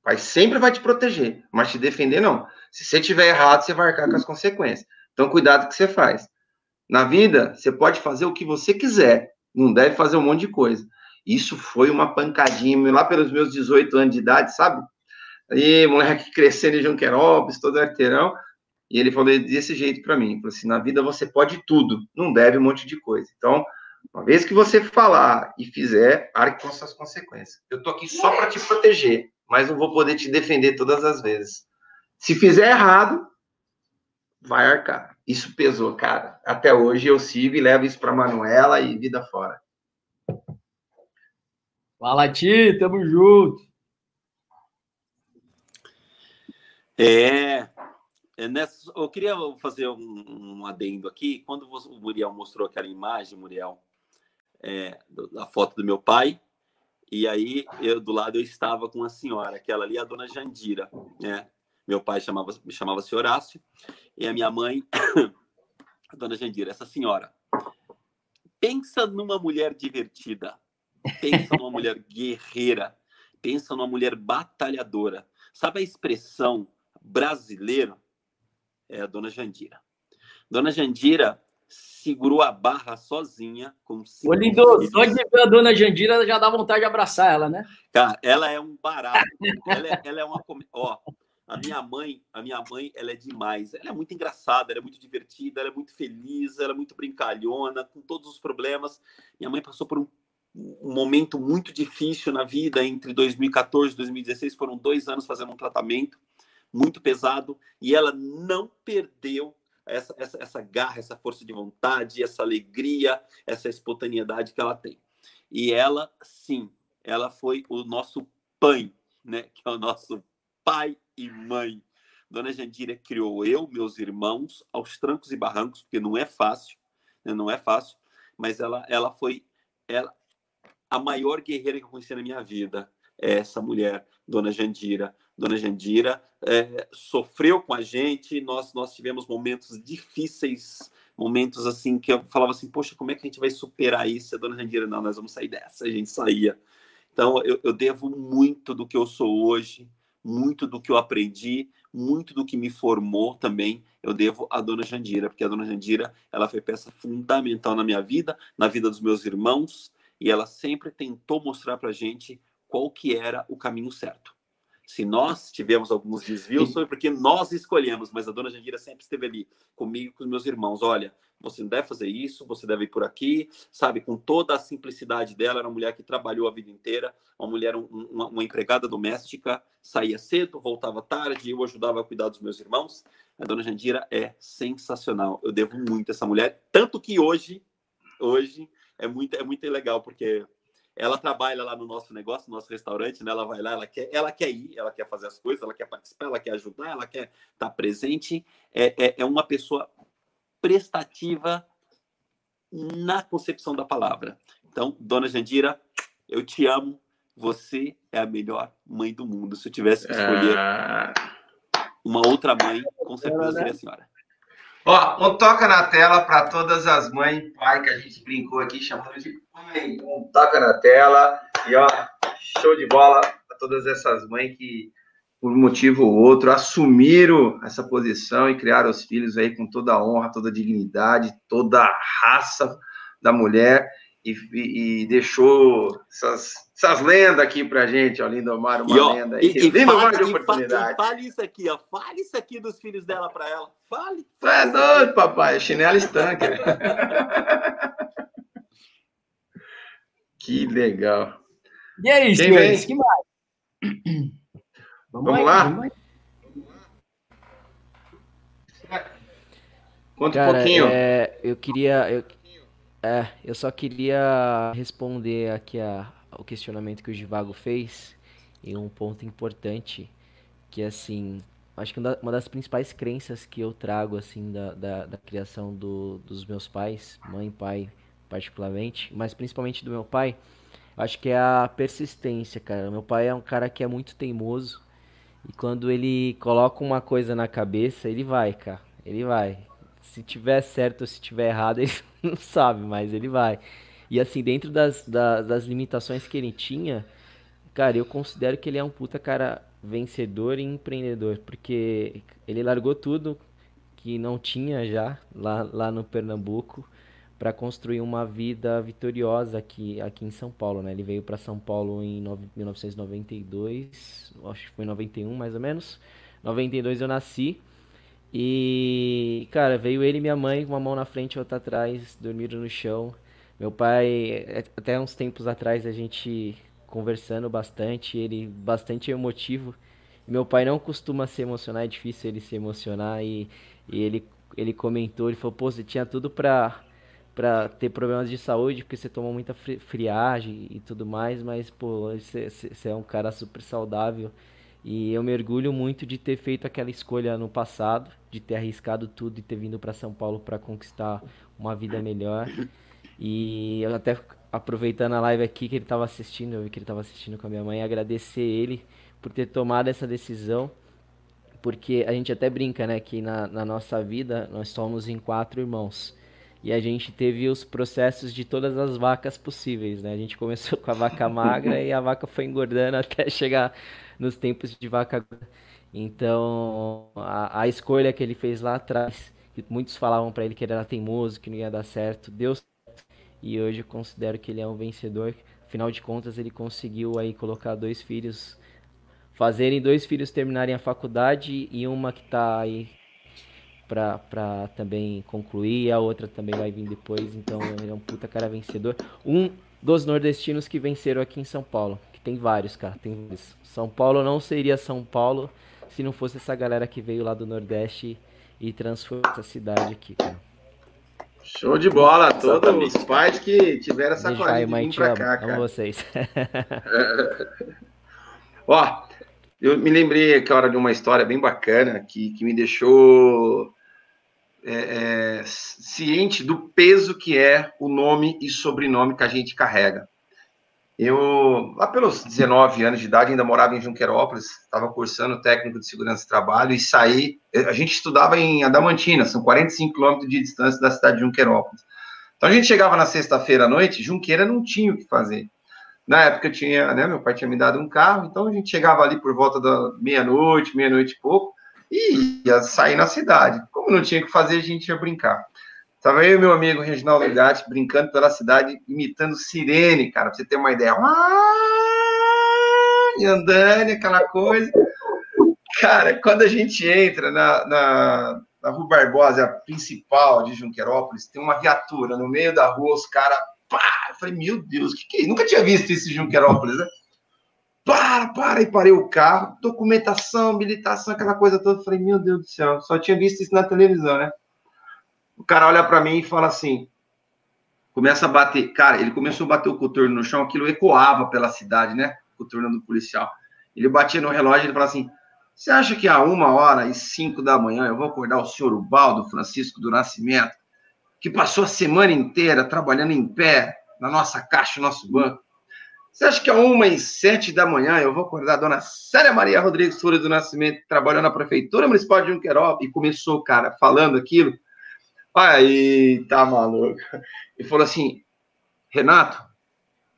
B: O pai sempre vai te proteger, mas te defender, não. Se você tiver errado, você vai arcar com as consequências. Então, cuidado o que você faz. Na vida, você pode fazer o que você quiser, não deve fazer um monte de coisa. Isso foi uma pancadinha lá pelos meus 18 anos de idade, sabe? Aí, moleque crescendo em Junquerópolis, todo arteirão. E ele falou desse jeito para mim, falou assim, na vida você pode tudo, não deve um monte de coisa. Então, uma vez que você falar e fizer, arque com suas consequências. Eu tô aqui só para te proteger, mas não vou poder te defender todas as vezes. Se fizer errado, vai arcar. Isso pesou, cara. Até hoje eu sigo e levo isso para Manuela e vida fora.
C: Fala, Ti, tamo junto.
A: É, é, nessa, eu queria fazer um, um, adendo aqui. Quando o Muriel mostrou aquela imagem, Muriel, é, da foto do meu pai, e aí eu do lado eu estava com a senhora, aquela ali, a dona Jandira, né? Meu pai chamava, me chamava-se Horácio, e a minha mãe, [coughs] a dona Jandira, essa senhora. Pensa numa mulher divertida, pensa numa mulher guerreira, pensa numa mulher batalhadora. Sabe a expressão brasileira? é a dona Jandira. Dona Jandira segurou a barra sozinha com
C: Ô, Lindo, só de ver a dona Jandira já dá vontade de abraçar ela, né?
A: Cara, ela é um barato. ela, é, ela é uma. Ó, a minha mãe, a minha mãe, ela é demais. Ela é muito engraçada, ela é muito divertida, ela é muito feliz, ela é muito brincalhona, com todos os problemas. Minha mãe passou por um, um momento muito difícil na vida entre 2014 e 2016. Foram dois anos fazendo um tratamento muito pesado, e ela não perdeu essa, essa, essa garra, essa força de vontade, essa alegria, essa espontaneidade que ela tem. E ela, sim, ela foi o nosso pai, né? Que é o nosso pai e mãe. Dona Jandira criou eu, meus irmãos, aos trancos e barrancos, porque não é fácil, né? não é fácil, mas ela, ela foi ela, a maior guerreira que eu conheci na minha vida. É essa mulher, Dona Jandira. Dona Jandira é, sofreu com a gente, nós, nós tivemos momentos difíceis, momentos assim que eu falava assim, poxa, como é que a gente vai superar isso? A dona Jandira, não, nós vamos sair dessa. A gente saía. Então, eu, eu devo muito do que eu sou hoje, muito do que eu aprendi, muito do que me formou também, eu devo à dona Jandira, porque a dona Jandira, ela foi peça fundamental na minha vida, na vida dos meus irmãos, e ela sempre tentou mostrar para gente qual que era o caminho certo. Se nós tivemos alguns desvios, foi porque nós escolhemos, mas a dona Jandira sempre esteve ali comigo, com os meus irmãos. Olha, você não deve fazer isso, você deve ir por aqui, sabe? Com toda a simplicidade dela, era uma mulher que trabalhou a vida inteira, uma mulher, um, uma, uma, empregada doméstica, saía cedo, voltava tarde, eu ajudava a cuidar dos meus irmãos. A dona Jandira é sensacional, eu devo muito a essa mulher, tanto que hoje, hoje é muito, é muito legal, porque ela trabalha lá no nosso negócio, no nosso restaurante, né? Ela vai lá, ela quer, ela quer ir, ela quer fazer as coisas, ela quer participar, ela quer ajudar, ela quer estar presente. É, é, é uma pessoa prestativa na concepção da palavra. Então, dona Jandira, eu te amo. Você é a melhor mãe do mundo. Se eu tivesse que escolher é... uma outra mãe, com certeza seria a senhora.
B: Ó, um toca na tela para todas as mães e pai que a gente brincou aqui, chamando de mãe. Um toca na tela. E ó, show de bola para todas essas mães que, por um motivo ou outro, assumiram essa posição e criaram os filhos aí com toda a honra, toda a dignidade, toda a raça da mulher e, e, e deixou essas, essas lendas aqui pra gente, ó, Lindomar, uma
A: e, ó,
B: lenda aí.
A: E, e Lindomar de oportunidade. Fale isso aqui, ó, fale isso aqui dos filhos dela pra ela, fale.
B: fale é doido, papai, chinelo estanque. [laughs] que legal.
C: E aí, Quem senhores, vem? que mais?
B: Vamos, Vamos lá? Vamos
D: Conta Cara, um pouquinho. É, eu queria... Eu é, eu só queria responder aqui a, ao questionamento que o Givago fez em um ponto importante, que assim, acho que uma das principais crenças que eu trago assim da, da, da criação do, dos meus pais, mãe e pai particularmente, mas principalmente do meu pai, acho que é a persistência, cara. Meu pai é um cara que é muito teimoso e quando ele coloca uma coisa na cabeça, ele vai, cara. Ele vai. Se tiver certo ou se tiver errado, [laughs] ele não sabe, mas ele vai. E assim, dentro das, das, das, limitações que ele tinha, cara, eu considero que ele é um puta cara vencedor e empreendedor, porque ele largou tudo que não tinha já lá, lá no Pernambuco para construir uma vida vitoriosa aqui, aqui em São Paulo, né? Ele veio para São Paulo em no, 1992, acho que foi 91 mais ou menos. 92 eu nasci. E, cara, veio ele e minha mãe, uma mão na frente e outra atrás, dormiram no chão. Meu pai, é, até uns tempos atrás, a gente conversando bastante, ele bastante emotivo. Meu pai não costuma se emocionar, é difícil ele se emocionar. E, e ele, ele comentou, ele falou, pô, você tinha tudo pra, pra ter problemas de saúde, porque você tomou muita friagem e tudo mais, mas, pô, você, você é um cara super saudável. E eu me orgulho muito de ter feito aquela escolha no passado, de ter arriscado tudo e ter vindo para São Paulo para conquistar uma vida melhor. E eu até aproveitando a live aqui que ele estava assistindo, eu vi que ele estava assistindo com a minha mãe, agradecer ele por ter tomado essa decisão, porque a gente até brinca, né, que na, na nossa vida nós somos em quatro irmãos. E a gente teve os processos de todas as vacas possíveis, né? A gente começou com a vaca magra [laughs] e a vaca foi engordando até chegar nos tempos de vaca. Então, a, a escolha que ele fez lá atrás, que muitos falavam para ele que ele era teimoso, que não ia dar certo, deu certo. E hoje eu considero que ele é um vencedor. Afinal de contas, ele conseguiu aí colocar dois filhos, fazerem dois filhos terminarem a faculdade e uma que está aí para também concluir, a outra também vai vir depois. Então, ele é um puta cara vencedor. Um dos nordestinos que venceram aqui em São Paulo que tem vários, cara. Tem São Paulo não seria São Paulo se não fosse essa galera que veio lá do Nordeste e transformou essa cidade aqui, cara.
B: Show de bola, todos os pais que tiveram essa coragem de vir pra cá,
D: cara. Amo vocês. [laughs]
B: Ó, eu me lembrei aqui hora de uma história bem bacana que, que me deixou é, é, ciente do peso que é o nome e sobrenome que a gente carrega. Eu, lá pelos 19 anos de idade, ainda morava em Junquerópolis, estava cursando técnico de segurança de trabalho e saí. A gente estudava em Adamantina, são 45 quilômetros de distância da cidade de Junquerópolis. Então a gente chegava na sexta-feira à noite, Junqueira não tinha o que fazer. Na época tinha, né, meu pai tinha me dado um carro, então a gente chegava ali por volta da meia-noite, meia-noite e pouco, e ia sair na cidade. Como não tinha o que fazer, a gente ia brincar. Tava eu e meu amigo Reginaldo Gatti brincando pela cidade, imitando sirene, cara, pra você ter uma ideia. E andando, aquela coisa. Cara, quando a gente entra na, na, na Rua Barbosa, a principal de Junquerópolis, tem uma viatura no meio da rua, os caras. Eu falei, meu Deus, que que é? Nunca tinha visto isso em Junquerópolis, né? Para, para, e parei o carro, documentação, habilitação, aquela coisa toda. Eu falei, meu Deus do céu, só tinha visto isso na televisão, né? O cara olha para mim e fala assim, começa a bater. Cara, ele começou a bater o coturno no chão, aquilo ecoava pela cidade, né? Coturno do policial. Ele batia no relógio e ele fala assim: Você acha que a uma hora e cinco da manhã eu vou acordar o senhor Ubaldo Francisco do Nascimento, que passou a semana inteira trabalhando em pé na nossa caixa, no nosso banco? Você acha que a uma e sete da manhã eu vou acordar a dona Célia Maria Rodrigues Flores do Nascimento, trabalhando na Prefeitura Municipal de Junquerópolis? E começou, cara, falando aquilo. Aí, tá maluco. E falou assim: Renato,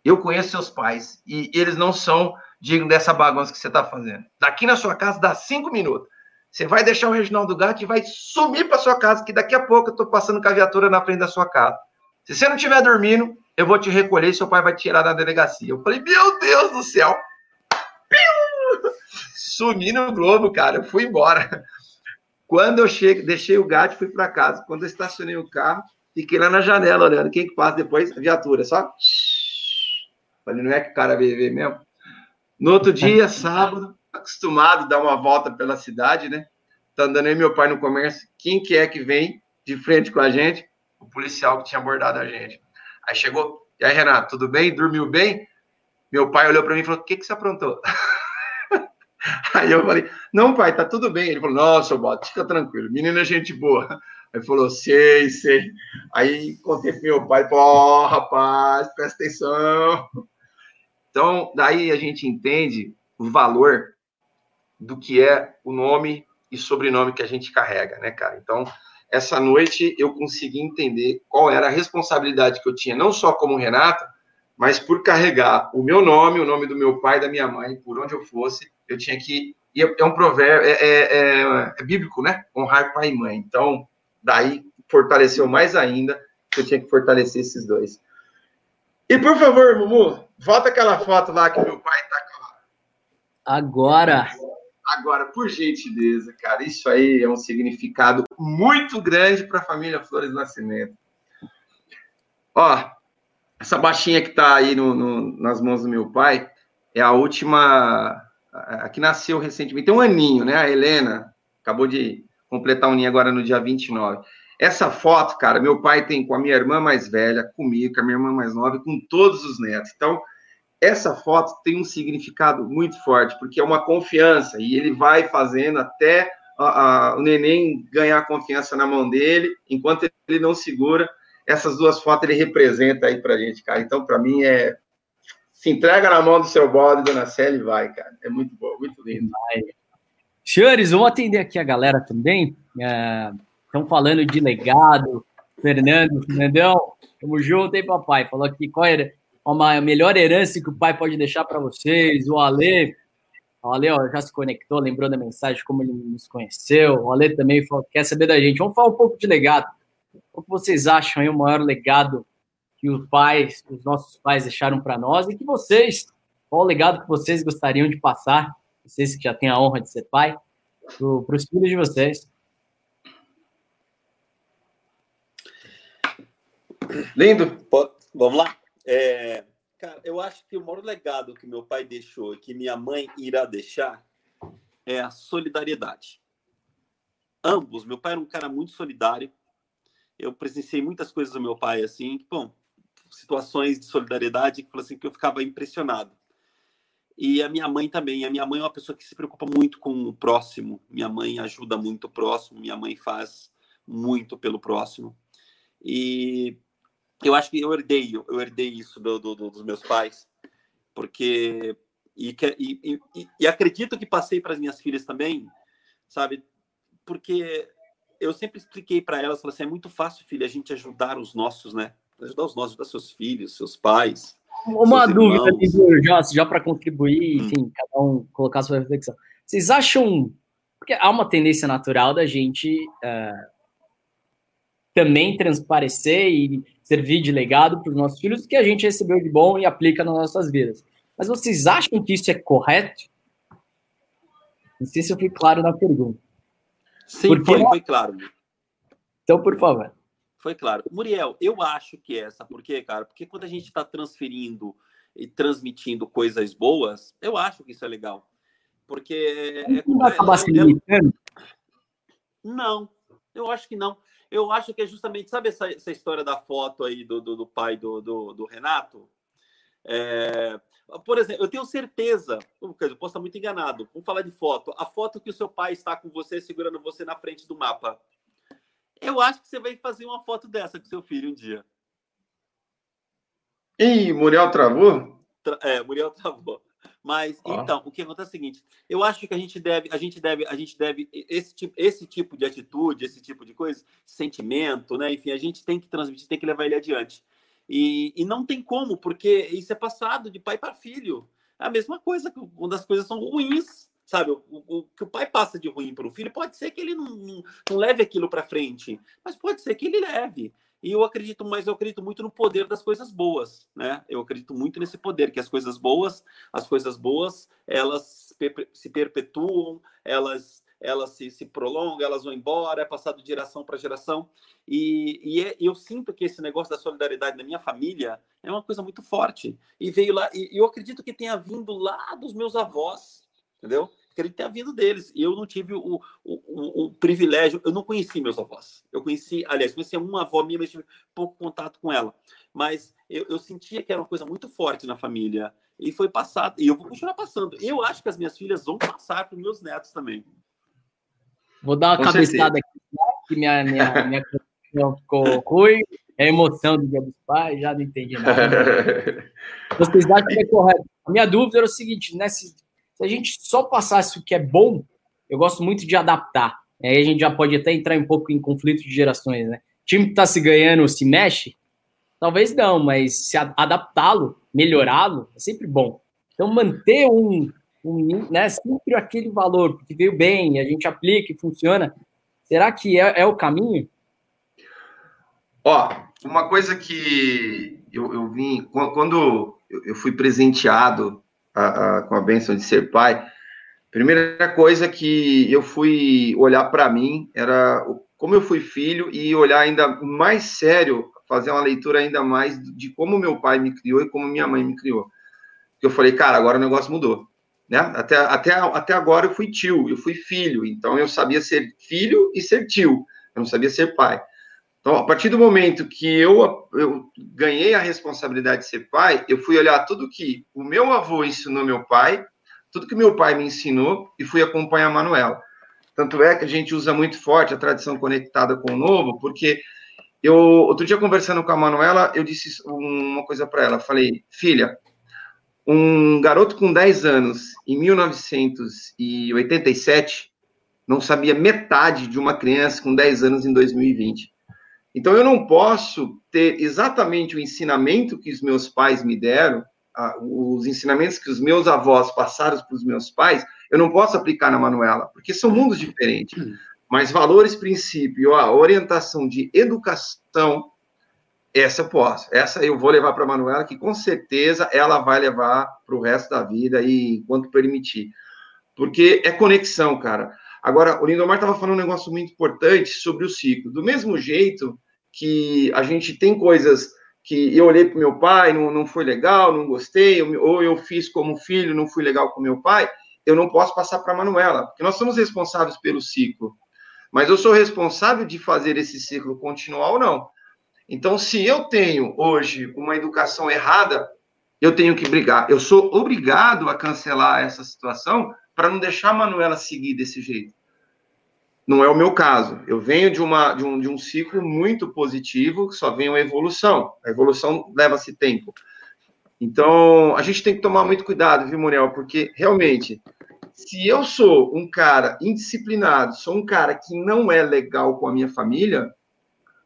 B: eu conheço seus pais e eles não são dignos dessa bagunça que você tá fazendo. Daqui na sua casa dá cinco minutos. Você vai deixar o Reginaldo Gato e vai sumir para sua casa, que daqui a pouco eu tô passando com a viatura na frente da sua casa. Se você não estiver dormindo, eu vou te recolher e seu pai vai te tirar da delegacia. Eu falei, meu Deus do céu! Sumi no Globo, cara. Eu fui embora. Quando eu cheguei, deixei o gato e fui para casa. Quando eu estacionei o carro, fiquei lá na janela olhando. Quem que passa depois? A viatura, só. Falei, não é que o cara veio ver mesmo? No outro dia, [laughs] sábado, acostumado a dar uma volta pela cidade, né? Tá andando aí meu pai no comércio. Quem que é que vem de frente com a gente? O policial que tinha abordado a gente. Aí chegou, e aí, Renato, tudo bem? Dormiu bem? Meu pai olhou para mim e falou: O que, que você aprontou? [laughs] [laughs] Aí eu falei, não, pai, tá tudo bem. Ele falou, nossa, Boto, fica tranquilo, menina é gente boa. Aí falou, sei, sei. Aí contei pro meu pai, pô, rapaz, presta atenção. Então, daí a gente entende o valor do que é o nome e sobrenome que a gente carrega, né, cara? Então, essa noite eu consegui entender qual era a responsabilidade que eu tinha, não só como Renato, mas por carregar o meu nome, o nome do meu pai, da minha mãe, por onde eu fosse, eu tinha que. É um provérbio, é, é, é, é bíblico, né? Honrar pai e mãe. Então, daí fortaleceu mais ainda que eu tinha que fortalecer esses dois. E por favor, Mumu, volta aquela foto lá que meu pai tá com.
C: Agora.
B: Agora, por gentileza, cara, isso aí é um significado muito grande para a família Flores Nascimento. Ó, essa baixinha que tá aí no, no, nas mãos do meu pai é a última a que nasceu recentemente, tem um aninho, né? A Helena acabou de completar um ninho agora no dia 29. Essa foto, cara, meu pai tem com a minha irmã mais velha, comigo, com a minha irmã mais nova e com todos os netos. Então, essa foto tem um significado muito forte, porque é uma confiança, e ele vai fazendo até a, a, o neném ganhar confiança na mão dele, enquanto ele não segura. Essas duas fotos ele representa aí pra gente, cara. Então, para mim, é se entrega na mão do seu bode, dona Célia, e vai, cara. É muito bom, muito lindo. Vai.
C: Senhores, vamos atender aqui a galera também. Estão é, falando de legado. Fernando, Fernandão, tamo junto, hein, papai? Falou aqui qual era a melhor herança que o pai pode deixar para vocês. O Ale, o Ale ó, já se conectou, lembrou da mensagem, como ele nos conheceu. O Ale também falou, quer saber da gente. Vamos falar um pouco de legado. O que vocês acham aí o maior legado que os pais, os nossos pais deixaram para nós e que vocês, qual o legado que vocês gostariam de passar, vocês que já têm a honra de ser pai, para os filhos de vocês.
A: Lindo. Vamos lá. É, cara, eu acho que o maior legado que meu pai deixou e que minha mãe irá deixar é a solidariedade. Ambos, meu pai era um cara muito solidário. Eu presenciei muitas coisas do meu pai assim, que, bom, situações de solidariedade que assim que eu ficava impressionado. E a minha mãe também. A minha mãe é uma pessoa que se preocupa muito com o próximo. Minha mãe ajuda muito o próximo. Minha mãe faz muito pelo próximo. E eu acho que eu herdei, eu herdei isso do, do, dos meus pais. porque e, e, e, e acredito que passei para as minhas filhas também, sabe? Porque eu sempre expliquei para elas, falei assim, é muito fácil, filha, a gente ajudar os nossos, né? Ajudar os nossos, ajudar seus filhos, seus pais.
C: Uma dúvida, já, já para contribuir, hum. enfim, cada um colocar a sua reflexão. Vocês acham porque há uma tendência natural da gente uh, também transparecer e servir de legado para os nossos filhos o que a gente recebeu de bom e aplica nas nossas vidas. Mas vocês acham que isso é correto? Não sei se eu fui claro na pergunta.
A: Sim, Porque... foi, foi claro.
C: Então, por favor.
A: Foi claro. Muriel, eu acho que é essa. Por quê, cara? Porque quando a gente está transferindo e transmitindo coisas boas, eu acho que isso é legal. Porque. É,
C: não vai acabar se limitando?
A: Não, eu acho que não. Eu acho que é justamente, sabe essa, essa história da foto aí do, do, do pai do, do, do Renato? É, por exemplo, eu tenho certeza, eu posso estar muito enganado, vamos falar de foto. A foto que o seu pai está com você, segurando você na frente do mapa. Eu acho que você vai fazer uma foto dessa com seu filho um dia.
B: Ih, Muriel travou?
A: É, Muriel travou. Mas oh. então, o que acontece é o seguinte: eu acho que a gente deve, a gente deve, a gente deve esse tipo, esse tipo de atitude, esse tipo de coisa, sentimento, né? Enfim, a gente tem que transmitir, tem que levar ele adiante. E, e não tem como, porque isso é passado de pai para filho. É a mesma coisa quando as coisas são ruins, sabe? O, o, que o pai passa de ruim para o filho pode ser que ele não, não, não leve aquilo para frente, mas pode ser que ele leve. E eu acredito, mas eu acredito muito no poder das coisas boas, né? Eu acredito muito nesse poder que as coisas boas, as coisas boas, elas se perpetuam, elas elas se, se prolongam, elas vão embora, é passado de geração para geração. E, e, é, eu sinto que esse negócio da solidariedade na minha família é uma coisa muito forte. E veio lá, e eu acredito que tenha vindo lá dos meus avós, entendeu? acredito ter vindo deles. E eu não tive o, o, o, o, privilégio, eu não conheci meus avós. Eu conheci, aliás, conheci uma avó minha, mas tive pouco contato com ela. Mas eu, eu sentia que era uma coisa muito forte na família. E foi passado, e eu vou continuar passando. Eu acho que as minhas filhas vão passar para os meus netos também.
C: Vou dar uma com cabeçada certeza. aqui, que minha, minha, [laughs] minha ficou ruim. É emoção do Dia dos Pais, já não entendi nada. [laughs] Vocês acham que é correto? A minha dúvida era o seguinte: nesse, se a gente só passasse o que é bom, eu gosto muito de adaptar. Aí a gente já pode até entrar um pouco em conflito de gerações, né? O time que tá se ganhando se mexe? Talvez não, mas se adaptá-lo, melhorá-lo, é sempre bom. Então, manter um, um, né, sempre aquele valor, porque veio bem, a gente aplica e funciona, será que é, é o caminho?
B: Ó, uma coisa que eu, eu vim, quando eu fui presenteado a, a, com a benção de ser pai, primeira coisa que eu fui olhar para mim era como eu fui filho e olhar ainda mais sério, fazer uma leitura ainda mais de como meu pai me criou e como minha mãe me criou. Eu falei, cara, agora o negócio mudou. Né? Até, até, até agora eu fui tio, eu fui filho, então eu sabia ser filho e ser tio, eu não sabia ser pai. Então, a partir do momento que eu, eu ganhei a responsabilidade de ser pai, eu fui olhar tudo que o meu avô ensinou meu pai, tudo que meu pai me ensinou e fui acompanhar a Manuela. Tanto é que a gente usa muito forte a tradição conectada com o novo, porque eu, outro dia conversando com a Manuela, eu disse uma coisa para ela, falei, filha, um garoto com 10 anos em 1987 não sabia metade de uma criança com 10 anos em 2020. Então, eu não posso ter exatamente o ensinamento que os meus pais me deram, os ensinamentos que os meus avós passaram para os meus pais, eu não posso aplicar na Manuela, porque são mundos diferentes. Mas valores, princípio, a orientação de educação, essa eu posso. Essa eu vou levar para a Manuela, que com certeza ela vai levar para o resto da vida e enquanto permitir. Porque é conexão, cara. Agora, o Lindomar estava falando um negócio muito importante sobre o ciclo. Do mesmo jeito que a gente tem coisas que eu olhei para meu pai, não, não foi legal, não gostei, ou eu fiz como filho, não fui legal com meu pai, eu não posso passar para a Manuela, porque nós somos responsáveis pelo ciclo. Mas eu sou responsável de fazer esse ciclo continuar ou não. Então, se eu tenho hoje uma educação errada, eu tenho que brigar. Eu sou obrigado a cancelar essa situação para não deixar a Manuela seguir desse jeito. Não é o meu caso. Eu venho de, uma, de, um, de um ciclo muito positivo, que só vem uma evolução. A evolução leva-se tempo. Então, a gente tem que tomar muito cuidado, viu, Muriel? Porque realmente, se eu sou um cara indisciplinado, sou um cara que não é legal com a minha família,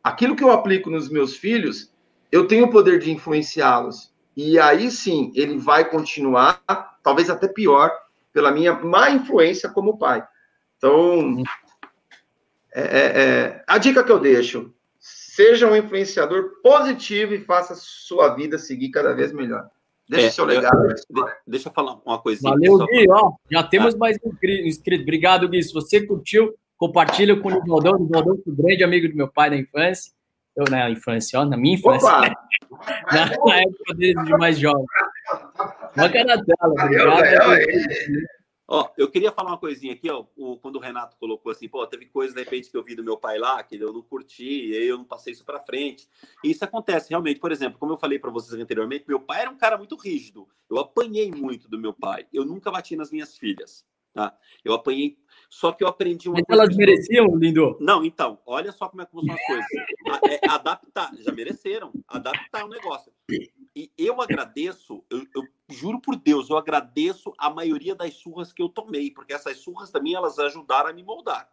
B: aquilo que eu aplico nos meus filhos, eu tenho o poder de influenciá-los. E aí sim, ele vai continuar, talvez até pior, pela minha má influência como pai. Então, é, é, é, a dica que eu deixo: seja um influenciador positivo e faça sua vida seguir cada vez melhor. Deixa é, seu legado.
A: Eu, deixa eu falar uma coisinha.
C: Valeu, Gui. Ó, já temos ah. mais um inscrito. Obrigado, Gui. Se você curtiu, compartilha com o Nivaldão. O Nivaldão foi um grande amigo do meu pai na infância. Eu, na infância, ó, na minha infância. Né? Na, [laughs] na, época dele de mais jovem. Marca na tela. Obrigado.
A: Ó, eu queria falar uma coisinha aqui, ó, o, quando o Renato colocou assim, pô, teve coisa de repente que eu vi do meu pai lá, que eu não curti, e aí eu não passei isso para frente. E isso acontece realmente, por exemplo, como eu falei para vocês anteriormente, meu pai era um cara muito rígido. Eu apanhei muito do meu pai. Eu nunca bati nas minhas filhas, tá? Eu apanhei só que eu aprendi uma
C: Mas coisa. Elas mereciam, lindo?
A: Não, então, olha só como é que são as coisas. É, adaptar, já mereceram, adaptar o negócio. E eu agradeço, eu, eu, juro por Deus, eu agradeço a maioria das surras que eu tomei, porque essas surras também elas ajudaram a me moldar.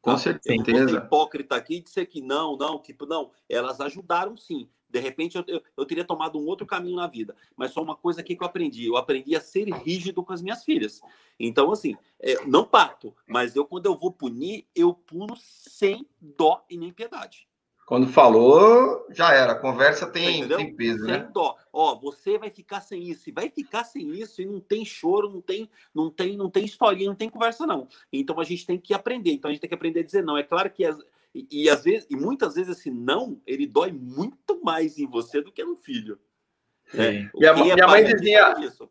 B: Com certeza.
A: Eu não vou ser hipócrita aqui e dizer que não, não, que não. Elas ajudaram sim. De repente eu, eu, eu, teria tomado um outro caminho na vida. Mas só uma coisa aqui que eu aprendi: eu aprendi a ser rígido com as minhas filhas. Então, assim, é, não parto, mas eu, quando eu vou punir, eu puno sem dó e nem piedade.
B: Quando falou, já era. A conversa tem, tem peso,
A: sem
B: né?
A: dó. Ó, você vai ficar sem isso, e vai ficar sem isso, e não tem choro, não tem, não tem, não tem historinha, não tem conversa, não. Então a gente tem que aprender. Então a gente tem que aprender a dizer não. É claro que as, e, e, às vezes, e muitas vezes esse não, ele dói muito mais em você do que no filho.
B: É. Minha, minha é mãe dizia. Isso.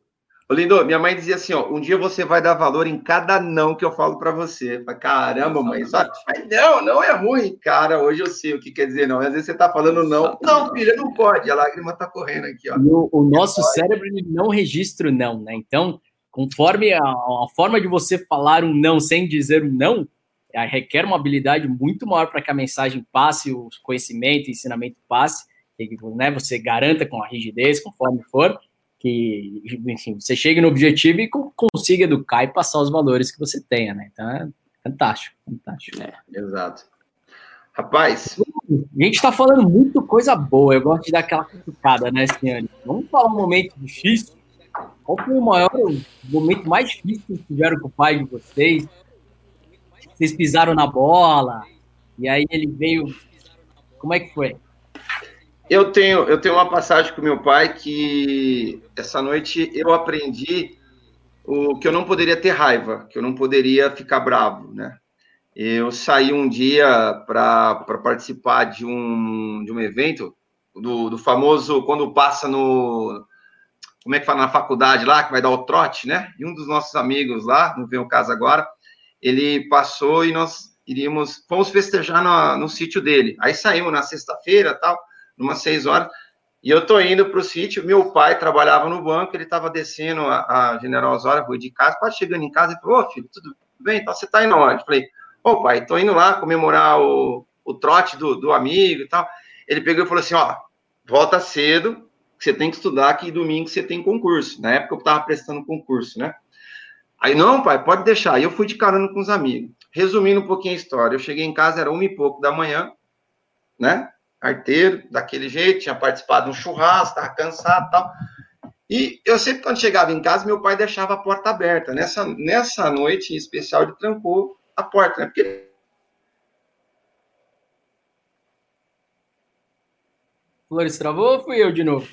B: Lindo, minha mãe dizia assim, ó, um dia você vai dar valor em cada não que eu falo para você. Falei, Caramba, mãe, só... Mas não, não é ruim. Cara, hoje eu sei o que quer dizer não. Às vezes você tá falando não. Não, filha, não pode. A lágrima tá correndo aqui, ó.
C: O, o, nosso cérebro não registra o não, né? Então, conforme a, a, forma de você falar um não sem dizer um não, requer uma habilidade muito maior para que a mensagem passe, o conhecimento, o ensinamento passe, que né, você garanta com a rigidez, conforme for, que, enfim, você chegue no objetivo e consiga educar e passar os valores que você tenha, né? Então é fantástico, fantástico.
B: É, exato. Rapaz.
C: A gente está falando muito coisa boa, eu gosto de dar aquela cutucada, né, Ciane? Vamos falar um momento difícil. Qual foi o maior, o momento mais difícil que tiveram com o pai de vocês? Vocês pisaram na bola, e aí ele veio. Como é que foi?
B: Eu tenho, eu tenho uma passagem com meu pai que essa noite eu aprendi o que eu não poderia ter raiva, que eu não poderia ficar bravo, né? Eu saí um dia para participar de um, de um evento do, do famoso quando passa no como é que fala na faculdade lá que vai dar o trote, né? E um dos nossos amigos lá, não vem o caso agora, ele passou e nós iríamos fomos festejar no, no sítio dele. Aí saímos na sexta-feira, tal umas seis horas, e eu tô indo para o sítio. Meu pai trabalhava no banco, ele estava descendo a, a General Osório, rua de casa, quase chegando em casa, e falou: Ô filho, tudo bem? Então você tá indo onde? Falei: Ô pai, tô indo lá comemorar o, o trote do, do amigo e tal. Ele pegou e falou assim: Ó, volta cedo, você tem que estudar, que domingo você tem concurso. Na época eu estava prestando concurso, né? Aí, não, pai, pode deixar. Aí eu fui de carona com os amigos. Resumindo um pouquinho a história, eu cheguei em casa, era uma e pouco da manhã, né? arteiro, daquele jeito, tinha participado de um churrasco, estava cansado e tal. E eu sempre, quando chegava em casa, meu pai deixava a porta aberta. Nessa, nessa noite em especial, ele trancou a porta, né? Porque
C: Flores travou ou fui eu de novo?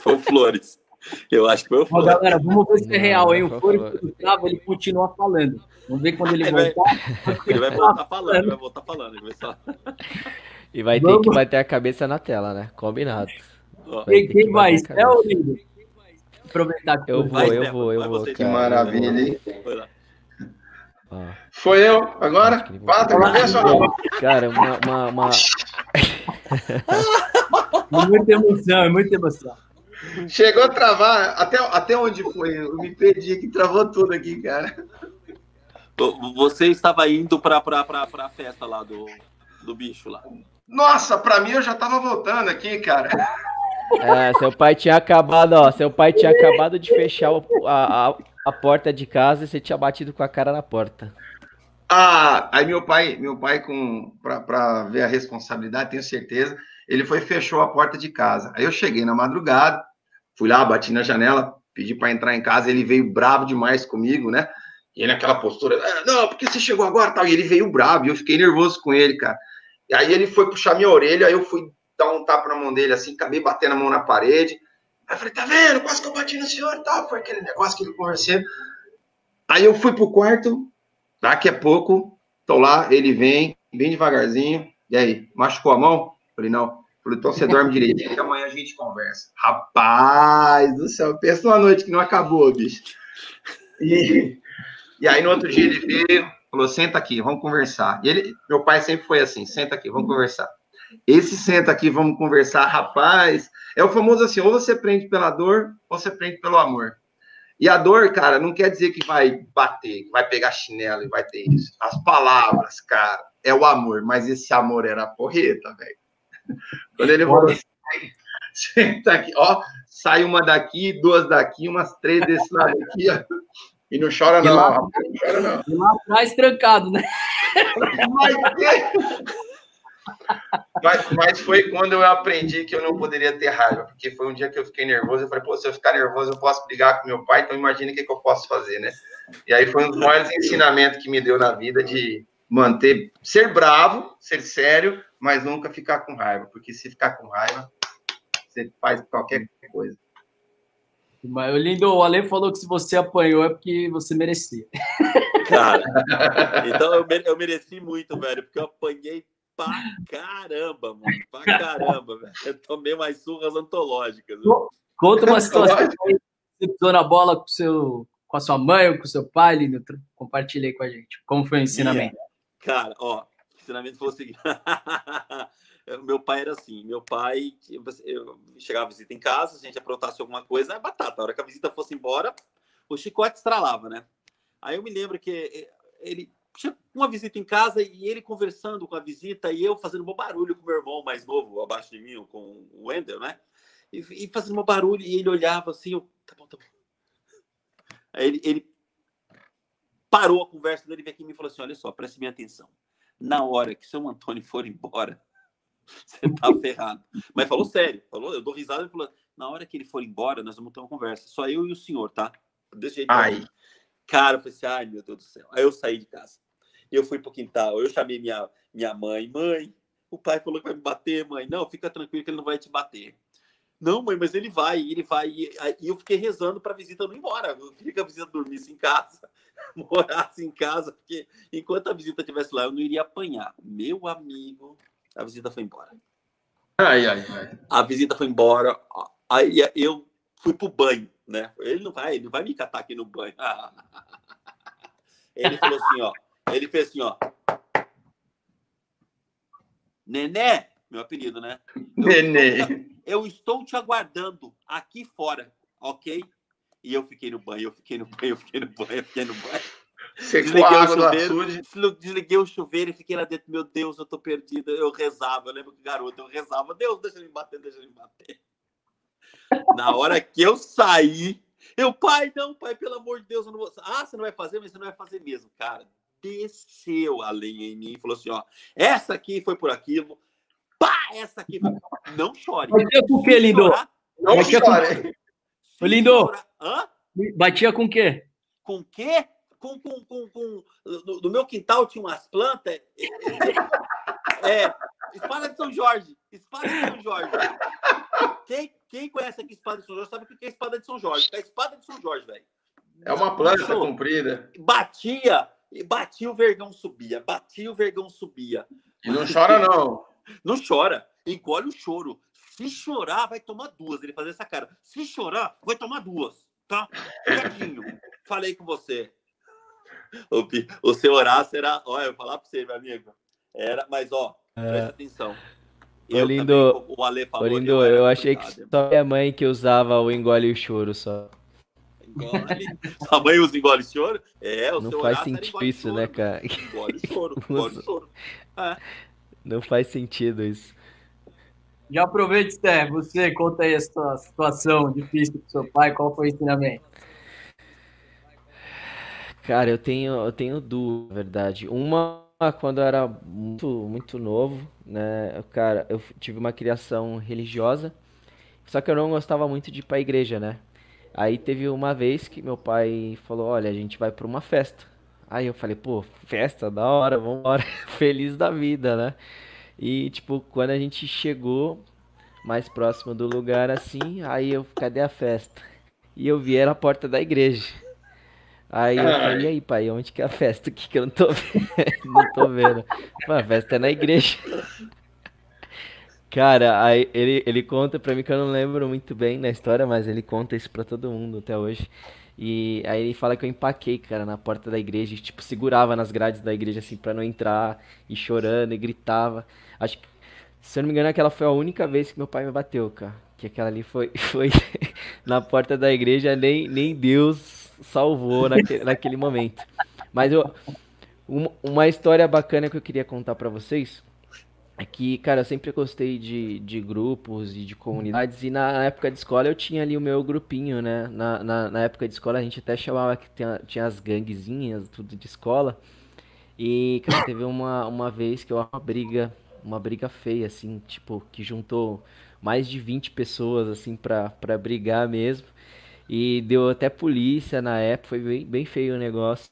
A: Foi o Flores. Eu acho que foi o.
C: Ó, galera, vamos ver se é real, hein? O Flores, quando trava, ele continua falando. Vamos ver quando ele, ele voltar.
A: Vai... Ele vai voltar falando, ele vai voltar falando. Ele vai só...
D: E vai Vamos. ter que bater a cabeça na tela, né? Combinado.
C: Vai quem, quem vai? É o lindo.
D: Aproveitar que eu vou, vai, eu vou, eu vou.
B: Que maravilha, hein? Foi eu, agora? Quatro, cabeça ou não?
D: Cara, uma. uma, uma... [laughs]
C: é muita emoção, é muita emoção.
B: Chegou a travar, até, até onde foi? Eu me perdi aqui, travou tudo aqui, cara.
A: Você estava indo para a festa lá do, do bicho lá.
B: Nossa, para mim eu já tava voltando aqui, cara.
D: É, seu pai tinha acabado, ó. Seu pai tinha acabado de fechar a, a, a porta de casa e você tinha batido com a cara na porta.
B: Ah, aí meu pai, meu pai com para ver a responsabilidade, tenho certeza, ele foi e fechou a porta de casa. Aí eu cheguei na madrugada, fui lá, bati na janela, pedi para entrar em casa, ele veio bravo demais comigo, né? E ele naquela postura, ah, não, porque você chegou agora, tal. E ele veio bravo, e eu fiquei nervoso com ele, cara. E aí ele foi puxar minha orelha, aí eu fui dar um tapa na mão dele, assim, acabei batendo a mão na parede. Aí eu falei, tá vendo? Quase que eu bati no senhor e tal. Foi aquele negócio que ele conversou. Aí eu fui pro quarto, daqui a pouco, tô lá, ele vem, bem devagarzinho. E aí, machucou a mão? Falei, não. Então você dorme direito, e amanhã a gente conversa. Rapaz do céu, pensa numa noite que não acabou, bicho. E, e aí no outro dia ele veio, falou, senta aqui, vamos conversar. E ele, meu pai sempre foi assim, senta aqui, vamos conversar. Esse senta aqui, vamos conversar, rapaz. É o famoso assim, ou você prende pela dor, ou você prende pelo amor. E a dor, cara, não quer dizer que vai bater, vai pegar chinelo e vai ter isso. As palavras, cara, é o amor, mas esse amor era a porreta, velho. Quando ele falou [laughs] assim, senta aqui, ó, sai uma daqui, duas daqui, umas três desse lado aqui, ó. E não chora, não,
C: lá,
B: não chora, não.
C: E lá atrás trancado, né?
B: Mas, mas, mas, foi quando eu aprendi que eu não poderia ter raiva, porque foi um dia que eu fiquei nervoso. Eu falei, pô, se eu ficar nervoso, eu posso brigar com meu pai, então imagina o que, que eu posso fazer, né? E aí foi um dos maiores ensinamentos que me deu na vida de manter, ser bravo, ser sério, mas nunca ficar com raiva, porque se ficar com raiva, você faz qualquer coisa.
C: Mas, lindo, o Ale falou que se você apanhou é porque você merecia.
A: Cara, [laughs] então eu, eu mereci muito, velho, porque eu apanhei pra caramba, mano. Pra caramba, velho. Eu tomei umas surras antológicas. Viu?
C: Conta uma situação que você pisou na bola com, seu, com a sua mãe ou com o seu pai, Lindo. Compartilhei com a gente. Como foi o ensinamento?
A: Cara, ó, o ensinamento foi o seguinte. meu pai era assim, meu pai, eu chegava visita em casa, a gente aprontasse alguma coisa, é batata. A hora que a visita fosse embora, o chicote estralava, né? Aí eu me lembro que ele tinha uma visita em casa e ele conversando com a visita e eu fazendo um barulho com meu irmão mais novo, abaixo de mim, com o Wendel, né? E, e fazendo um barulho e ele olhava assim, eu, tá bom, tá bom. Aí ele, ele parou a conversa dele, veio aqui e me falou assim, olha só, preste minha atenção. Na hora que seu Antônio for embora, [laughs] você tá ferrado. Mas falou sério, falou, eu dou risada e falou, na hora que ele for embora, nós vamos ter uma conversa, só eu e o senhor, tá? Desse jeito.
B: Ai.
A: Cara, eu falei assim, ai meu Deus do céu. Aí eu saí de casa. Eu fui pro quintal, eu chamei minha, minha mãe, mãe, o pai falou que vai me bater, mãe. Não, fica tranquilo que ele não vai te bater. Não, mãe, mas ele vai, ele vai. E, eu fiquei rezando para a visita não ir embora. Eu queria que a visita dormisse em casa, [laughs] morasse em casa, porque enquanto a visita estivesse lá, eu não iria apanhar. Meu amigo, a visita foi embora.
B: Ai, ai, ai.
A: A visita foi embora. Aí eu fui pro banho, né? Ele não vai, ele não vai me catar aqui no banho. [laughs] Ele falou assim, ó. Ele fez assim, ó. Nené, meu apelido, né?
B: Eu Nenê.
A: Eu estou te aguardando aqui fora, ok? E eu fiquei no banho, eu fiquei no banho, eu fiquei no banho, eu fiquei no banho.
B: Desliguei o chuveiro,
A: desliguei o chuveiro e fiquei lá dentro. Meu Deus, eu tô perdido. Eu rezava, eu lembro que garoto, eu rezava. Deus, deixa ele me bater, deixa ele me bater. Na hora que eu saí, eu, pai, não, pai, pelo amor de Deus, eu não vou. Ah, você não vai fazer, mas você não vai fazer mesmo, cara desceu a lenha em mim e falou assim: ó, essa aqui foi por aquilo, pá, essa aqui. Não chore.
C: Batia com o que, Lindo?
B: Não Batia chore.
C: Com... Lindo, Hã? batia com o quê?
A: Com o quê? Com, com, com, com... No, no, meu quintal tinha umas plantas. É, espada de São Jorge. Espada de São Jorge. Quem, quem conhece aqui espada de São Jorge sabe o que é espada de São Jorge. É espada de São Jorge, velho.
B: É uma planta comprida.
A: Batia e batia o vergão subia, batia o vergão subia.
B: E não chora, não.
A: Não chora, engole o choro. Se chorar, vai tomar duas. Ele fazia essa cara. Se chorar, vai tomar duas, tá? Quietinho. Falei com você. O, o seu Horácio era. Olha, eu vou falar pra você, meu amigo. Era, mas ó, presta é... atenção.
D: Eu lindo, também, o Ale falou, lindo, eu, eu achei que só minha mãe que usava o engole o choro só
A: engole. Sua mãe usa engole choro? É, o
D: Não
A: seu
D: faz sentido isso, né, cara?
A: Engole choro, [laughs] engole choro. É.
D: Não faz sentido isso.
C: Já aproveite, Sté, você conta aí a sua situação difícil com seu pai, qual foi o ensinamento?
D: Cara, eu tenho, eu tenho duas, na verdade. Uma quando eu era muito, muito novo, né? Cara, eu tive uma criação religiosa, só que eu não gostava muito de ir pra igreja, né? Aí teve uma vez que meu pai falou: Olha, a gente vai pra uma festa. Aí eu falei: Pô, festa, da hora, vambora, [laughs] feliz da vida, né? E, tipo, quando a gente chegou mais próximo do lugar assim, aí eu, cadê a festa? E eu vi era a porta da igreja. Aí eu falei, e aí, pai, onde que é a festa? Que que eu não tô [laughs] vendo? não tô vendo. a festa é na igreja. Cara, aí ele, ele conta pra mim que eu não lembro muito bem da história, mas ele conta isso pra todo mundo até hoje. E aí ele fala que eu empaquei, cara, na porta da igreja, e, tipo, segurava nas grades da igreja, assim, pra não entrar, e chorando, e gritava. Acho que, se eu não me engano, aquela foi a única vez que meu pai me bateu, cara. Que aquela ali foi, [laughs] foi na porta da igreja, nem, nem Deus salvou naquele, naquele momento. Mas eu, uma, uma história bacana que eu queria contar para vocês é que, cara, eu sempre gostei de, de grupos e de comunidades, e na época de escola eu tinha ali o meu grupinho, né? Na, na, na época de escola a gente até chamava que tinha, tinha as ganguezinhas, tudo de escola. E, cara, teve uma, uma vez que eu uma briga, uma briga feia, assim, tipo, que juntou mais de 20 pessoas, assim, pra, pra brigar mesmo. E deu até polícia na época, foi bem, bem feio o negócio.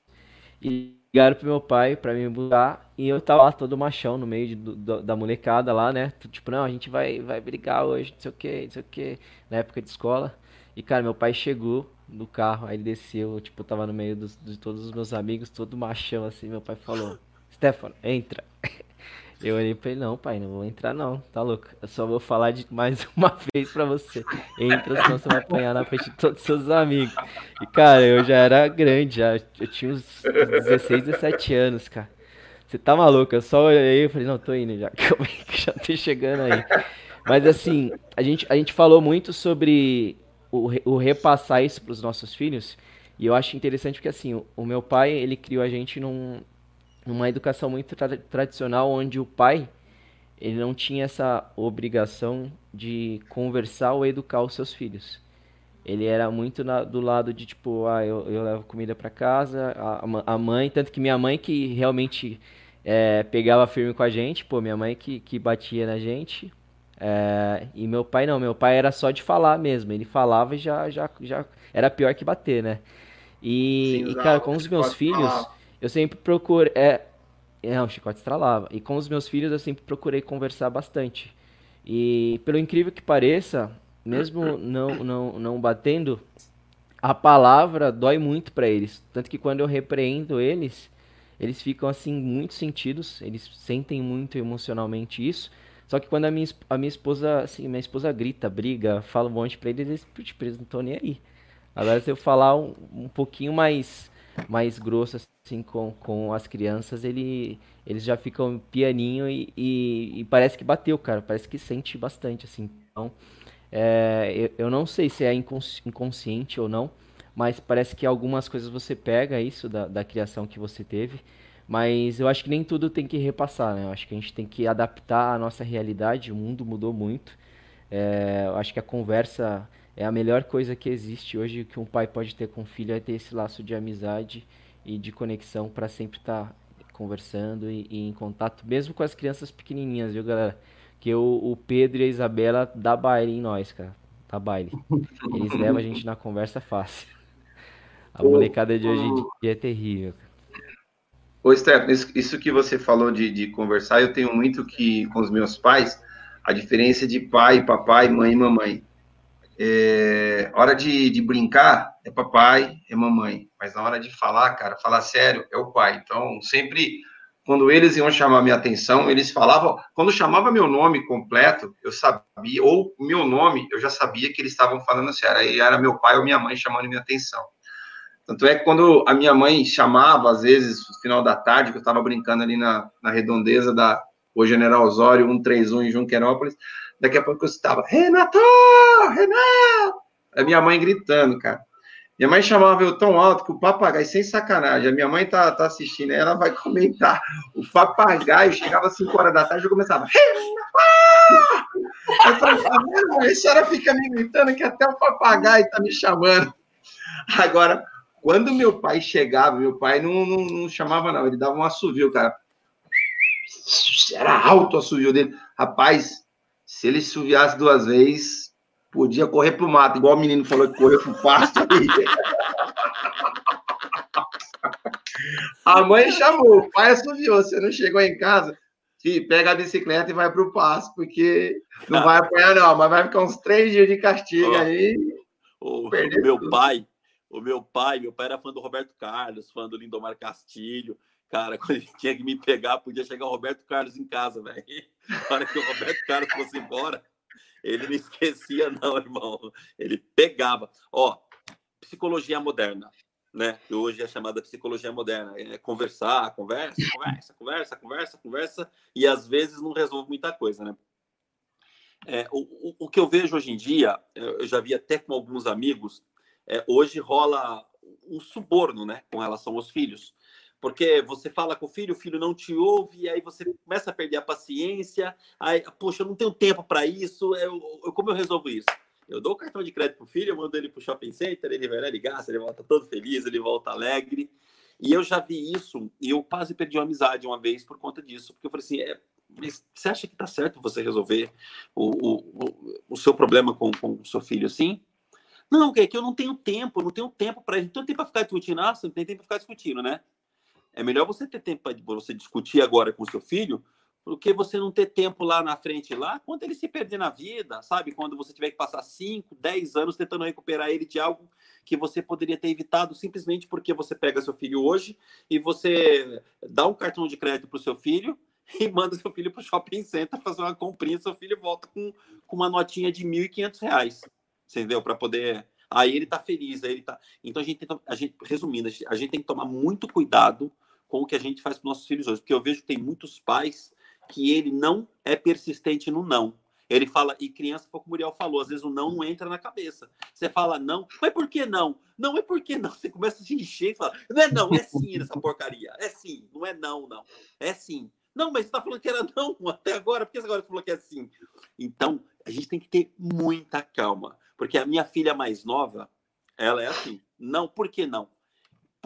D: E ligaram pro meu pai pra me buscar e eu tava lá todo machão no meio de, do, da molecada lá, né? Tipo, não, a gente vai, vai brigar hoje, não sei o que, não sei o que, na época de escola. E, cara, meu pai chegou no carro, aí ele desceu, tipo, eu tava no meio dos, de todos os meus amigos, todo machão assim, meu pai falou, [laughs] Stefano, entra. Eu olhei pra ele, não, pai, não vou entrar não, tá louco? Eu só vou falar de mais [laughs] uma vez pra você. Entra, senão você vai apanhar na frente de todos os seus amigos. E, cara, eu já era grande, já. Eu tinha uns 16, 17 anos, cara. Você tá maluco? Eu só olhei e falei, não, tô indo já, [laughs] que já tô chegando aí. Mas assim, a gente, a gente falou muito sobre o, o repassar isso pros nossos filhos. E eu acho interessante porque assim, o, o meu pai, ele criou a gente num, numa educação muito tra tradicional onde o pai ele não tinha essa obrigação de conversar ou educar os seus filhos. Ele era muito na, do lado de tipo, ah, eu, eu levo comida para casa, a, a, mãe, tanto que minha mãe que realmente é, pegava firme com a gente, pô, minha mãe que, que batia na gente. É, e meu pai não, meu pai era só de falar mesmo, ele falava e já, já, já era pior que bater, né? E, Sim, e cara, com os meus filhos, falar eu sempre procuro. É, é, o chicote estralava. E com os meus filhos eu sempre procurei conversar bastante. E pelo incrível que pareça, mesmo não, não, não batendo, a palavra dói muito para eles. Tanto que quando eu repreendo eles, eles ficam assim muito sentidos, eles sentem muito emocionalmente isso. Só que quando a minha, a minha esposa, assim, minha esposa grita, briga, fala um monte pra eles, eles, tipo, eles não estão nem aí. Agora se eu falar um, um pouquinho mais mais grosso assim com, com as crianças, ele, eles já ficam pianinho e, e, e parece que bateu, cara. Parece que sente bastante, assim. Então, é, eu, eu não sei se é inconsciente ou não, mas parece que algumas coisas você pega isso da, da criação que você teve. Mas eu acho que nem tudo tem que repassar, né? Eu acho que a gente tem que adaptar a nossa realidade. O mundo mudou muito. É, eu acho que a conversa é a melhor coisa que existe hoje que um pai pode ter com o filho é ter esse laço de amizade e de conexão para sempre estar tá conversando e, e, em contato, mesmo com as crianças pequenininhas, viu, galera? Que o, o Pedro e a Isabela dá baile em nós, cara. Dá baile. Eles [laughs] levam a gente na conversa fácil. A molecada de hoje em dia é terrível.
B: Ô, Stefano, isso, isso, que você falou de, de conversar, eu tenho muito que, com os meus pais, a diferença de pai, papai, mãe e mamãe. É, hora de, de, brincar é papai, é mamãe. Mas na hora de falar, cara, falar sério, é o pai. Então, sempre, quando eles iam chamar minha atenção, eles falavam. Quando chamava meu nome completo, eu sabia, ou meu nome, eu já sabia que eles estavam falando sério. Aí era meu pai ou minha mãe chamando minha atenção. Tanto é que quando a minha mãe chamava, às vezes, no final da tarde, que eu estava brincando ali na, na redondeza da o General Osório 131 em Junquerópolis, Daqui a pouco eu estava, Renato! Renato! A minha mãe gritando, cara. Minha mãe chamava eu tão alto que o papagaio, sem sacanagem, a minha mãe tá, tá assistindo, ela vai comentar. O papagaio chegava às 5 horas da tarde e começava. Eu falei, tá A senhora fica me gritando que até o papagaio tá me chamando. Agora, quando meu pai chegava, meu pai não, não, não chamava, não, ele dava um assovio, cara. Era alto o assovio dele. Rapaz, se ele assoviasse duas vezes, podia correr pro mato, igual o menino falou que correu pro pasto aí. [laughs] A mãe chamou, o pai assoviou. Você não chegou em casa? Filho, pega a bicicleta e vai pro pasto, porque não vai apanhar, não, mas vai ficar uns três dias de castigo oh, aí.
A: O, o meu tudo. pai, o meu pai, meu pai era fã do Roberto Carlos, fã do Lindomar Castilho. Cara, [laughs] quando ele tinha que me pegar, podia chegar o Roberto Carlos em casa, velho. Na hora que o Roberto Carlos fosse embora, ele não esquecia, [laughs] não, irmão. Ele pegava. Ó, psicologia moderna né? Que hoje é chamada psicologia moderna. É conversar, conversa, conversa, conversa, conversa, conversa, e às vezes não resolve muita coisa, né? É, o, o, que eu vejo hoje em dia, eu já vi até com alguns amigos, é, hoje rola um suborno, né, com relação aos filhos. Porque você fala com o filho, o filho não te ouve, e aí você começa a perder a paciência. Aí, poxa, eu não tenho tempo para isso, eu, eu, como eu resolvo isso? Eu dou o cartão de crédito pro filho, eu mando ele pro shopping center, ele vai lá, ele gasta, ele volta todo feliz, ele volta alegre. E eu já vi isso, e eu quase perdi uma amizade uma vez por conta disso, porque eu falei assim, é, você acha que tá certo você resolver o, o, o seu problema com, com o seu filho assim? Não, é que eu não tenho tempo, eu não tenho tempo para não tenho tempo para ficar discutindo, ah, não tem tempo para ficar discutindo, né? É melhor você ter tempo para você discutir agora com seu filho porque você não ter tempo lá na frente, lá, quando ele se perder na vida, sabe? Quando você tiver que passar 5, 10 anos tentando recuperar ele de algo que você poderia ter evitado simplesmente porque você pega seu filho hoje e você dá um cartão de crédito para o seu filho [laughs] e manda seu filho para o shopping center fazer uma comprinha, seu filho volta com, com uma notinha de R$ 1.500, entendeu? Para poder. Aí ele tá feliz, aí ele tá. Então a gente, tem, a gente resumindo, a gente tem que tomar muito cuidado com o que a gente faz para nossos filhos hoje, porque eu vejo que tem muitos pais que ele não é persistente no não. Ele fala, e criança, como o Muriel falou, às vezes o não não entra na cabeça. Você fala não, mas por que não? Não é porque não. Você começa a se encher e fala, não é não, é sim essa porcaria. É sim, não é não, não. É sim. Não, mas você tá falando que era não até agora, por que agora você falou que é sim? Então, a gente tem que ter muita calma. Porque a minha filha mais nova, ela é assim. Não, por que não?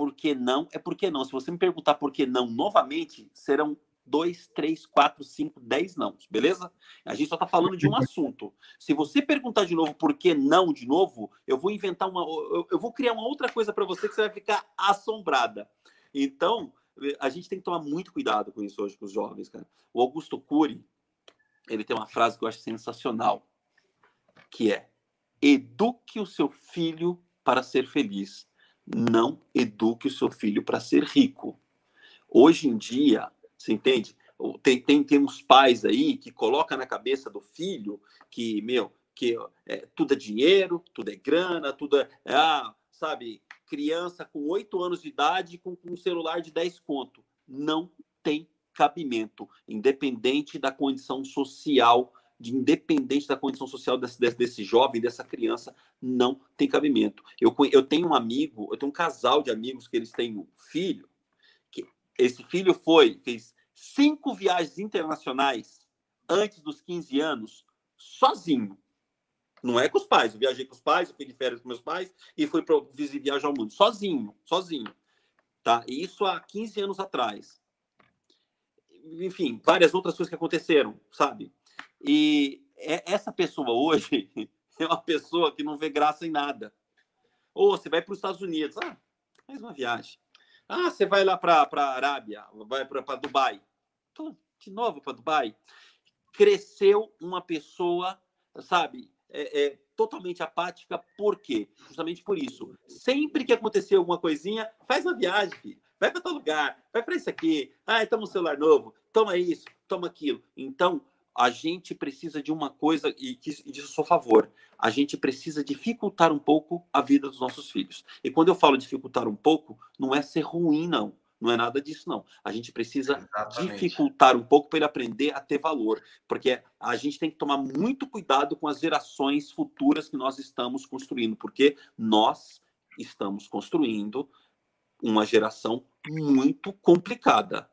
A: Porque não é porque não. Se você me perguntar por que não novamente, serão dois, três, quatro, cinco, dez não, beleza? A gente só está falando de um assunto. Se você perguntar de novo por que não de novo, eu vou inventar uma. Eu, eu vou criar uma outra coisa para você que você vai ficar assombrada. Então, a gente tem que tomar muito cuidado com isso hoje com os jovens, cara. O Augusto Cury, ele tem uma frase que eu acho sensacional, que é: eduque o seu filho para ser feliz, não eduque o seu filho para ser rico. Hoje em dia, você entende? Tem, tem, uns pais aí que colocam na cabeça do filho que, meu, que é, tudo é dinheiro, tudo é grana, tudo é, ah, sabe, criança com oito anos de idade com, com um celular de 10 conto. Não tem cabimento, independente da condição social, de independente da condição social desse, desse, desse jovem, dessa criança, não tem cabimento. Eu, eu tenho um amigo, eu tenho um casal de amigos que eles têm um filho, esse filho foi, fez cinco viagens internacionais antes dos 15 anos, sozinho. Não é com os pais. Eu viajei com os pais, eu de férias com meus pais e fui para viajar ao mundo. Sozinho, sozinho. Tá? E isso há 15 anos atrás. Enfim, várias outras coisas que aconteceram, sabe? E é, essa pessoa hoje [laughs] é uma pessoa que não vê graça em nada. Ou você vai para os Estados Unidos, ah, mais uma viagem. Ah, você vai lá para a Arábia, vai para Dubai. Tô de novo para Dubai. Cresceu uma pessoa, sabe, é, é, totalmente apática. Por quê? Justamente por isso. Sempre que acontecer alguma coisinha, faz uma viagem, filho. vai para tal lugar, vai para isso aqui. Ah, toma um celular novo, toma isso, toma aquilo. Então, a gente precisa de uma coisa, e, disso sou a favor, a gente precisa dificultar um pouco a vida dos nossos filhos. E quando eu falo dificultar um pouco, não é ser ruim, não. Não é nada disso, não. A gente precisa Exatamente. dificultar um pouco para ele aprender a ter valor. Porque a gente tem que tomar muito cuidado com as gerações futuras que nós estamos construindo. Porque nós estamos construindo uma geração muito complicada.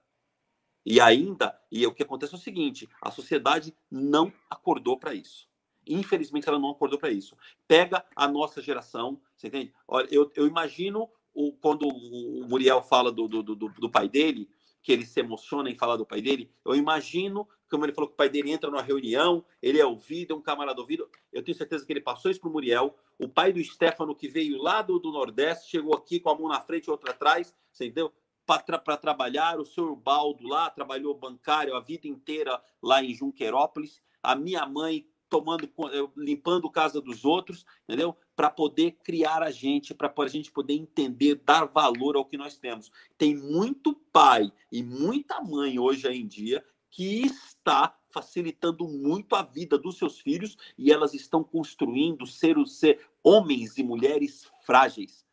A: E ainda, e o que acontece é o seguinte: a sociedade não acordou para isso. Infelizmente, ela não acordou para isso. Pega a nossa geração, você entende? Olha, eu, eu imagino o, quando o Muriel fala do, do, do, do pai dele, que ele se emociona em falar do pai dele, eu imagino, como ele falou que o pai dele entra numa reunião, ele é ouvido, é um camarada ouvido, eu tenho certeza que ele passou isso para o Muriel, o pai do Stefano, que veio lá do, do Nordeste, chegou aqui com a mão na frente e outra atrás, você entendeu? Para tra trabalhar, o senhor Baldo lá trabalhou bancário a vida inteira lá em Junquerópolis, a minha mãe tomando, eh, limpando casa dos outros, entendeu? Para poder criar a gente, para a gente poder entender, dar valor ao que nós temos. Tem muito pai e muita mãe hoje em dia que está facilitando muito a vida dos seus filhos e elas estão construindo ser, ser homens e mulheres frágeis,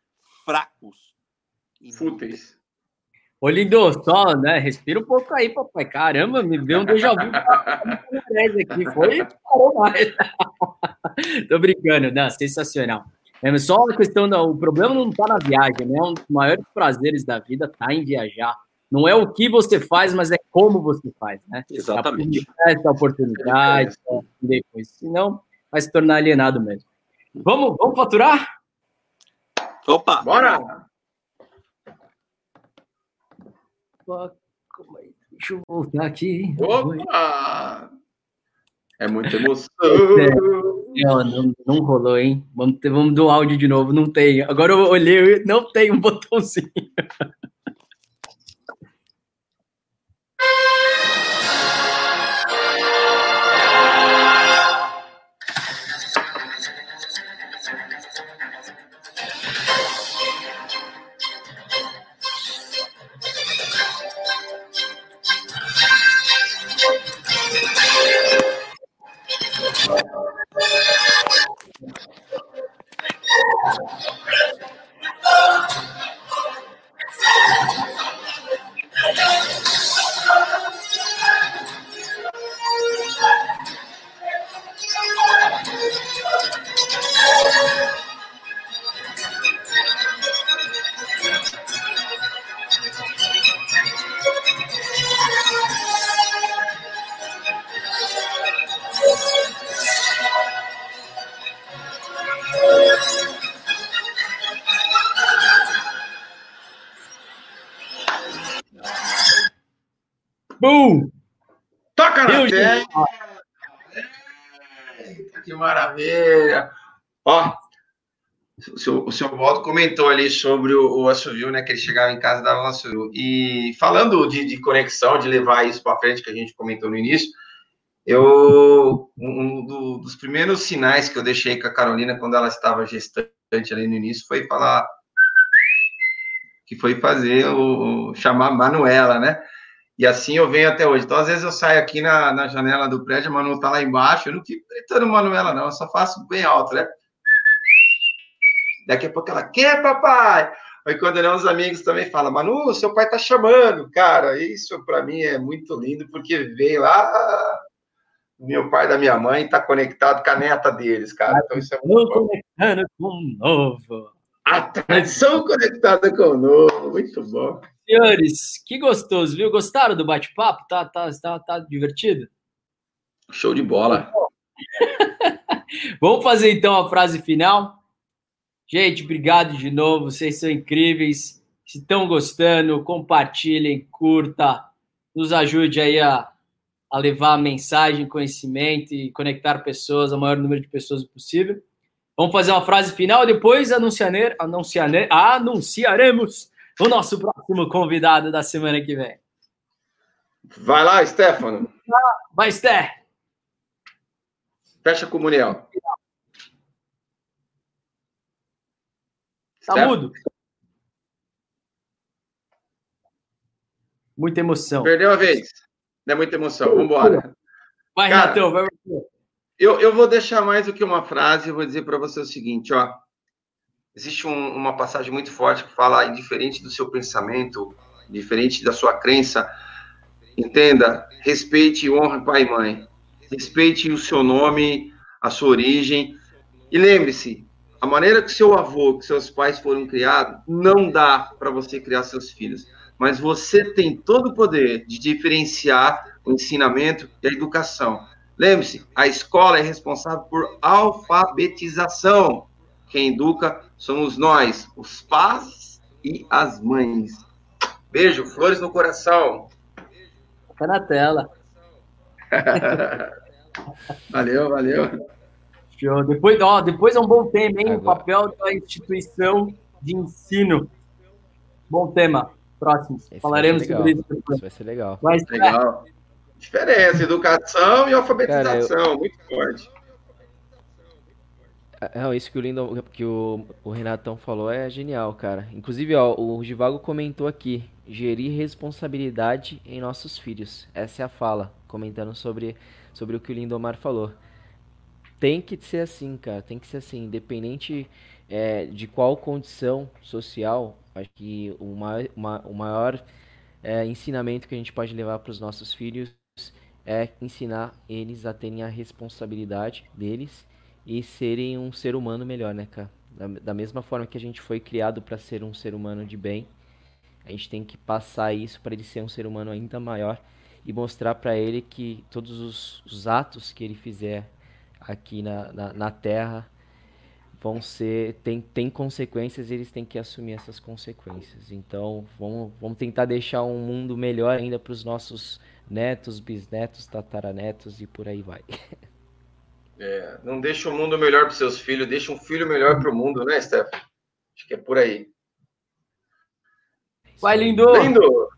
A: fracos.
B: Fúteis.
C: Ô, lindo, só, né? Respira um pouco aí, papai. Caramba, me deu um déjà vu [laughs] aqui. Foi, parou mais. [laughs] Tô brincando, não, sensacional. É só uma questão, do, o problema não tá na viagem, né? Um dos maiores prazeres da vida tá em viajar. Não é o que você faz, mas é como você faz, né?
A: Exatamente.
C: Essa oportunidade, é depois, senão vai se tornar alienado mesmo. Vamos, vamos faturar?
A: Opa!
B: Bora!
C: Deixa eu voltar aqui.
B: Opa! É muita emoção. [laughs]
C: Não, não, não rolou, hein? Vamos, ter, vamos do áudio de novo. Não tem. Agora eu olhei, não tem um [laughs] botãozinho.
B: Comentou ali sobre o, o assovio, né? Que ele chegava em casa e dava um assovio. E falando de, de conexão, de levar isso para frente, que a gente comentou no início, eu um do, dos primeiros sinais que eu deixei com a Carolina quando ela estava gestante ali no início foi falar que foi fazer o chamar Manuela, né? E assim eu venho até hoje. Então, às vezes, eu saio aqui na, na janela do prédio, a Manu tá lá embaixo. Eu não fico gritando Manuela, não. Eu só faço bem alto, né? Daqui a pouco ela, quer, papai? Aí quando não, os amigos também falam, Manu, seu pai tá chamando. Cara, isso para mim é muito lindo, porque veio lá meu pai da minha mãe tá conectado com a neta deles, cara. Então isso é muito bom.
C: Conectando com o novo.
B: A tradição conectada com o novo. Muito bom.
C: Senhores, que gostoso, viu? Gostaram do bate-papo? Tá, tá, tá, tá divertido?
B: Show de bola. [laughs]
C: Vamos fazer então a frase final. Gente, obrigado de novo. Vocês são incríveis. Se estão gostando, compartilhem, curta, nos ajude aí a, a levar a mensagem, conhecimento e conectar pessoas, o maior número de pessoas possível. Vamos fazer uma frase final e depois anunciare, anunciare, anunciaremos o nosso próximo convidado da semana que vem.
B: Vai lá, Stefano.
C: Vai, Sté.
B: Fecha a comunhão.
C: Tá mudo. Muita emoção.
B: Perdeu a vez. Não é muita emoção. Vamos embora.
C: Vai, Cara, Renatão, vai
B: eu, eu vou deixar mais do que uma frase, eu vou dizer para você o seguinte, ó. Existe um, uma passagem muito forte que fala, indiferente do seu pensamento, diferente da sua crença, entenda, respeite e honre pai e mãe. Respeite o seu nome, a sua origem. E lembre-se, a maneira que seu avô, que seus pais foram criados, não dá para você criar seus filhos. Mas você tem todo o poder de diferenciar o ensinamento e a educação. Lembre-se, a escola é responsável por alfabetização. Quem educa somos nós, os pais e as mães. Beijo, flores no coração.
C: Fica na tela. [laughs]
B: valeu, valeu.
C: Show. Depois, ó, depois é um bom tema, hein? O papel da instituição de ensino. Bom tema. Próximo.
D: Esse
C: Falaremos sobre isso.
D: Isso vai ser legal.
C: Mas,
B: legal. Diferença, educação e alfabetização, Cara, eu... muito forte.
D: É, isso que o Lindo, que o, o Renatão falou é genial, cara. Inclusive, ó, o Givago comentou aqui, gerir responsabilidade em nossos filhos. Essa é a fala, comentando sobre, sobre o que o Lindomar falou. Tem que ser assim, cara, tem que ser assim, independente é, de qual condição social, acho que o, ma o maior é, ensinamento que a gente pode levar para os nossos filhos é ensinar eles a terem a responsabilidade deles e serem um ser humano melhor, né, cara? Da, da mesma forma que a gente foi criado para ser um ser humano de bem, a gente tem que passar isso para ele ser um ser humano ainda maior e mostrar para ele que todos os, os, atos que ele fizer aqui na, na, na Terra vão ser tem, tem consequências e eles têm que assumir essas consequências. Então, vamos, vamos tentar deixar um mundo melhor ainda para os nossos netos, bisnetos, tataranetos e por aí vai.
B: É, não deixa o mundo melhor para seus filhos, deixa um filho melhor para o mundo, né, Steph? Acho que é por aí.
C: Vai, lindo!
B: Lindo!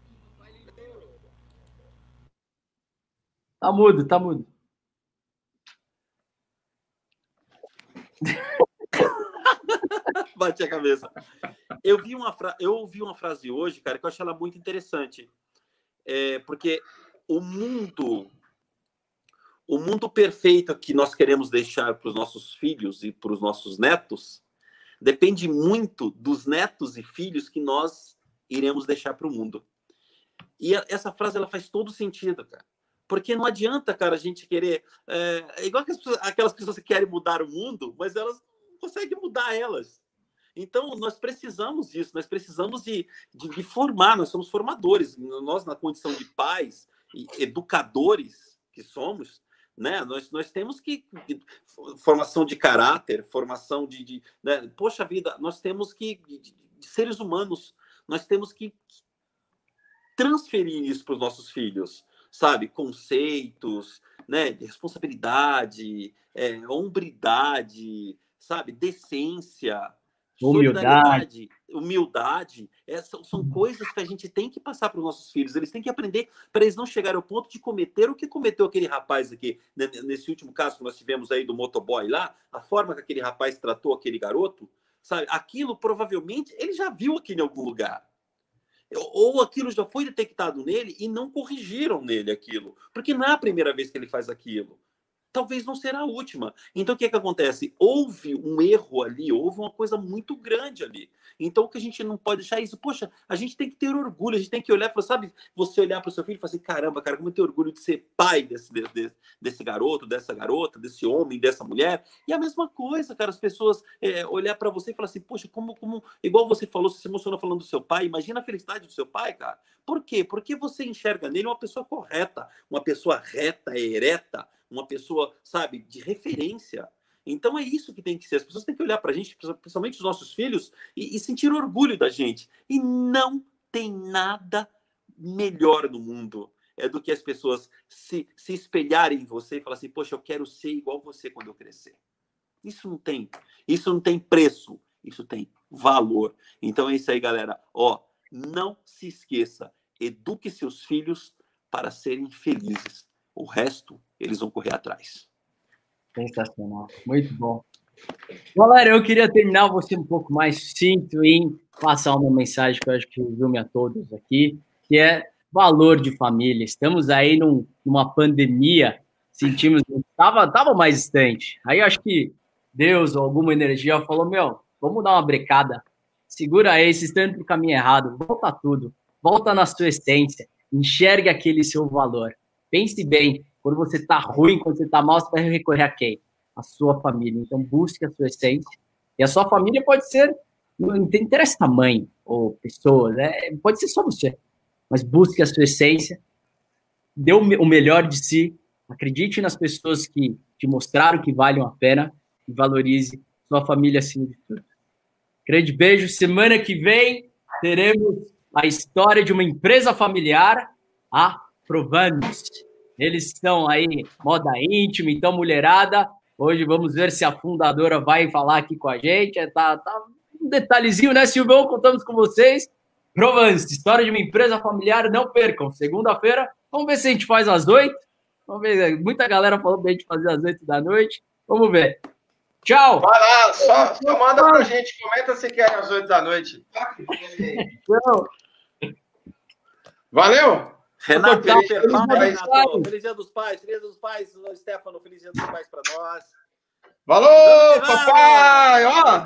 C: Tá mudo, tá mudo. [laughs]
A: Bati a cabeça. Eu vi uma fra... eu ouvi uma frase hoje, cara, que eu achei ela muito interessante. É, porque o mundo o mundo perfeito que nós queremos deixar para os nossos filhos e para os nossos netos depende muito dos netos e filhos que nós iremos deixar para o mundo. E essa frase ela faz todo sentido, cara. Porque não adianta, cara, a gente querer. É, é igual aquelas pessoas que querem mudar o mundo, mas elas não conseguem mudar elas. Então, nós precisamos disso, nós precisamos de, de, de formar, nós somos formadores. Nós, na condição de pais, educadores que somos, né? Nós, nós temos que formação de caráter, formação de, de né? poxa vida, nós temos que de, de, seres humanos, nós temos que transferir isso para os nossos filhos, sabe? Conceitos, né? De responsabilidade, é, hombridade, sabe? Decência,
C: Humildade.
A: Humildade. Essas são uhum. coisas que a gente tem que passar para os nossos filhos. Eles têm que aprender para eles não chegarem ao ponto de cometer o que cometeu aquele rapaz aqui. Né, nesse último caso que nós tivemos aí do motoboy lá, a forma que aquele rapaz tratou aquele garoto, sabe? Aquilo provavelmente ele já viu aqui em algum lugar. Ou aquilo já foi detectado nele e não corrigiram nele aquilo. Porque não é a primeira vez que ele faz aquilo talvez não será a última. Então, o que, é que acontece? Houve um erro ali, houve uma coisa muito grande ali. Então, o que a gente não pode deixar é isso. Poxa, a gente tem que ter orgulho, a gente tem que olhar, sabe? Você olhar para o seu filho e falar assim: caramba, cara, como eu tenho orgulho de ser pai desse, desse, desse garoto, dessa garota, desse homem, dessa mulher. E a mesma coisa, cara, as pessoas é, olhar para você e falar assim: poxa, como, como, igual você falou, você se emocionou falando do seu pai, imagina a felicidade do seu pai, cara. Por quê? Porque você enxerga nele uma pessoa correta, uma pessoa reta, ereta, uma pessoa, sabe, de referência. Então é isso que tem que ser. As pessoas têm que olhar para a gente, principalmente os nossos filhos, e, e, sentir orgulho da gente. E não tem nada melhor no mundo é do que as pessoas se, se espelharem em você e falar assim, poxa, eu quero ser igual você quando eu crescer. Isso não tem, isso não tem preço, isso tem valor. Então é isso aí, galera. Ó, não se esqueça, eduque seus filhos para serem felizes. O resto, eles vão correr atrás.
C: Sensacional. Muito bom. Galera, eu queria terminar você um pouco mais sinto em passar uma mensagem que eu acho que resume a todos aqui, que é valor de família. Estamos aí num, numa pandemia, sentimos estava tava mais distante. Aí acho que Deus ou alguma energia falou: "Meu, vamos dar uma brecada. Segura aí, vocês estão indo para o caminho errado. Volta tudo. Volta na sua essência. Enxergue aquele seu valor. Pense bem, quando você está ruim, quando você está mal, você vai recorrer a quem? A sua família. Então, busque a sua essência. E a sua família pode ser, não interessa tamanho ou pessoas, né? pode ser só você. Mas busque a sua essência, dê o melhor de si Acredite nas pessoas que te mostraram que valem a pena e valorize sua família acima de tudo. Grande beijo. Semana que vem teremos a história de uma empresa familiar, a Provanos. Eles estão aí, moda íntima, então, mulherada. Hoje vamos ver se a fundadora vai falar aqui com a gente. É, tá, tá um detalhezinho, né, Silvão? Contamos com vocês. Provence, história de uma empresa familiar, não percam. Segunda-feira, vamos ver se a gente faz às oito. Vamos ver, muita galera falou pra gente fazer às oito da noite. Vamos ver. Tchau!
B: Vai lá, só, só manda pra gente, comenta se quer às oito da noite. Tchau! Valeu!
A: Renato, feliz, feliz, Renato. feliz dia dos pais, feliz dia dos pais, Stefano, feliz dia dos pais para nós.
B: Valeu, papai! Ó!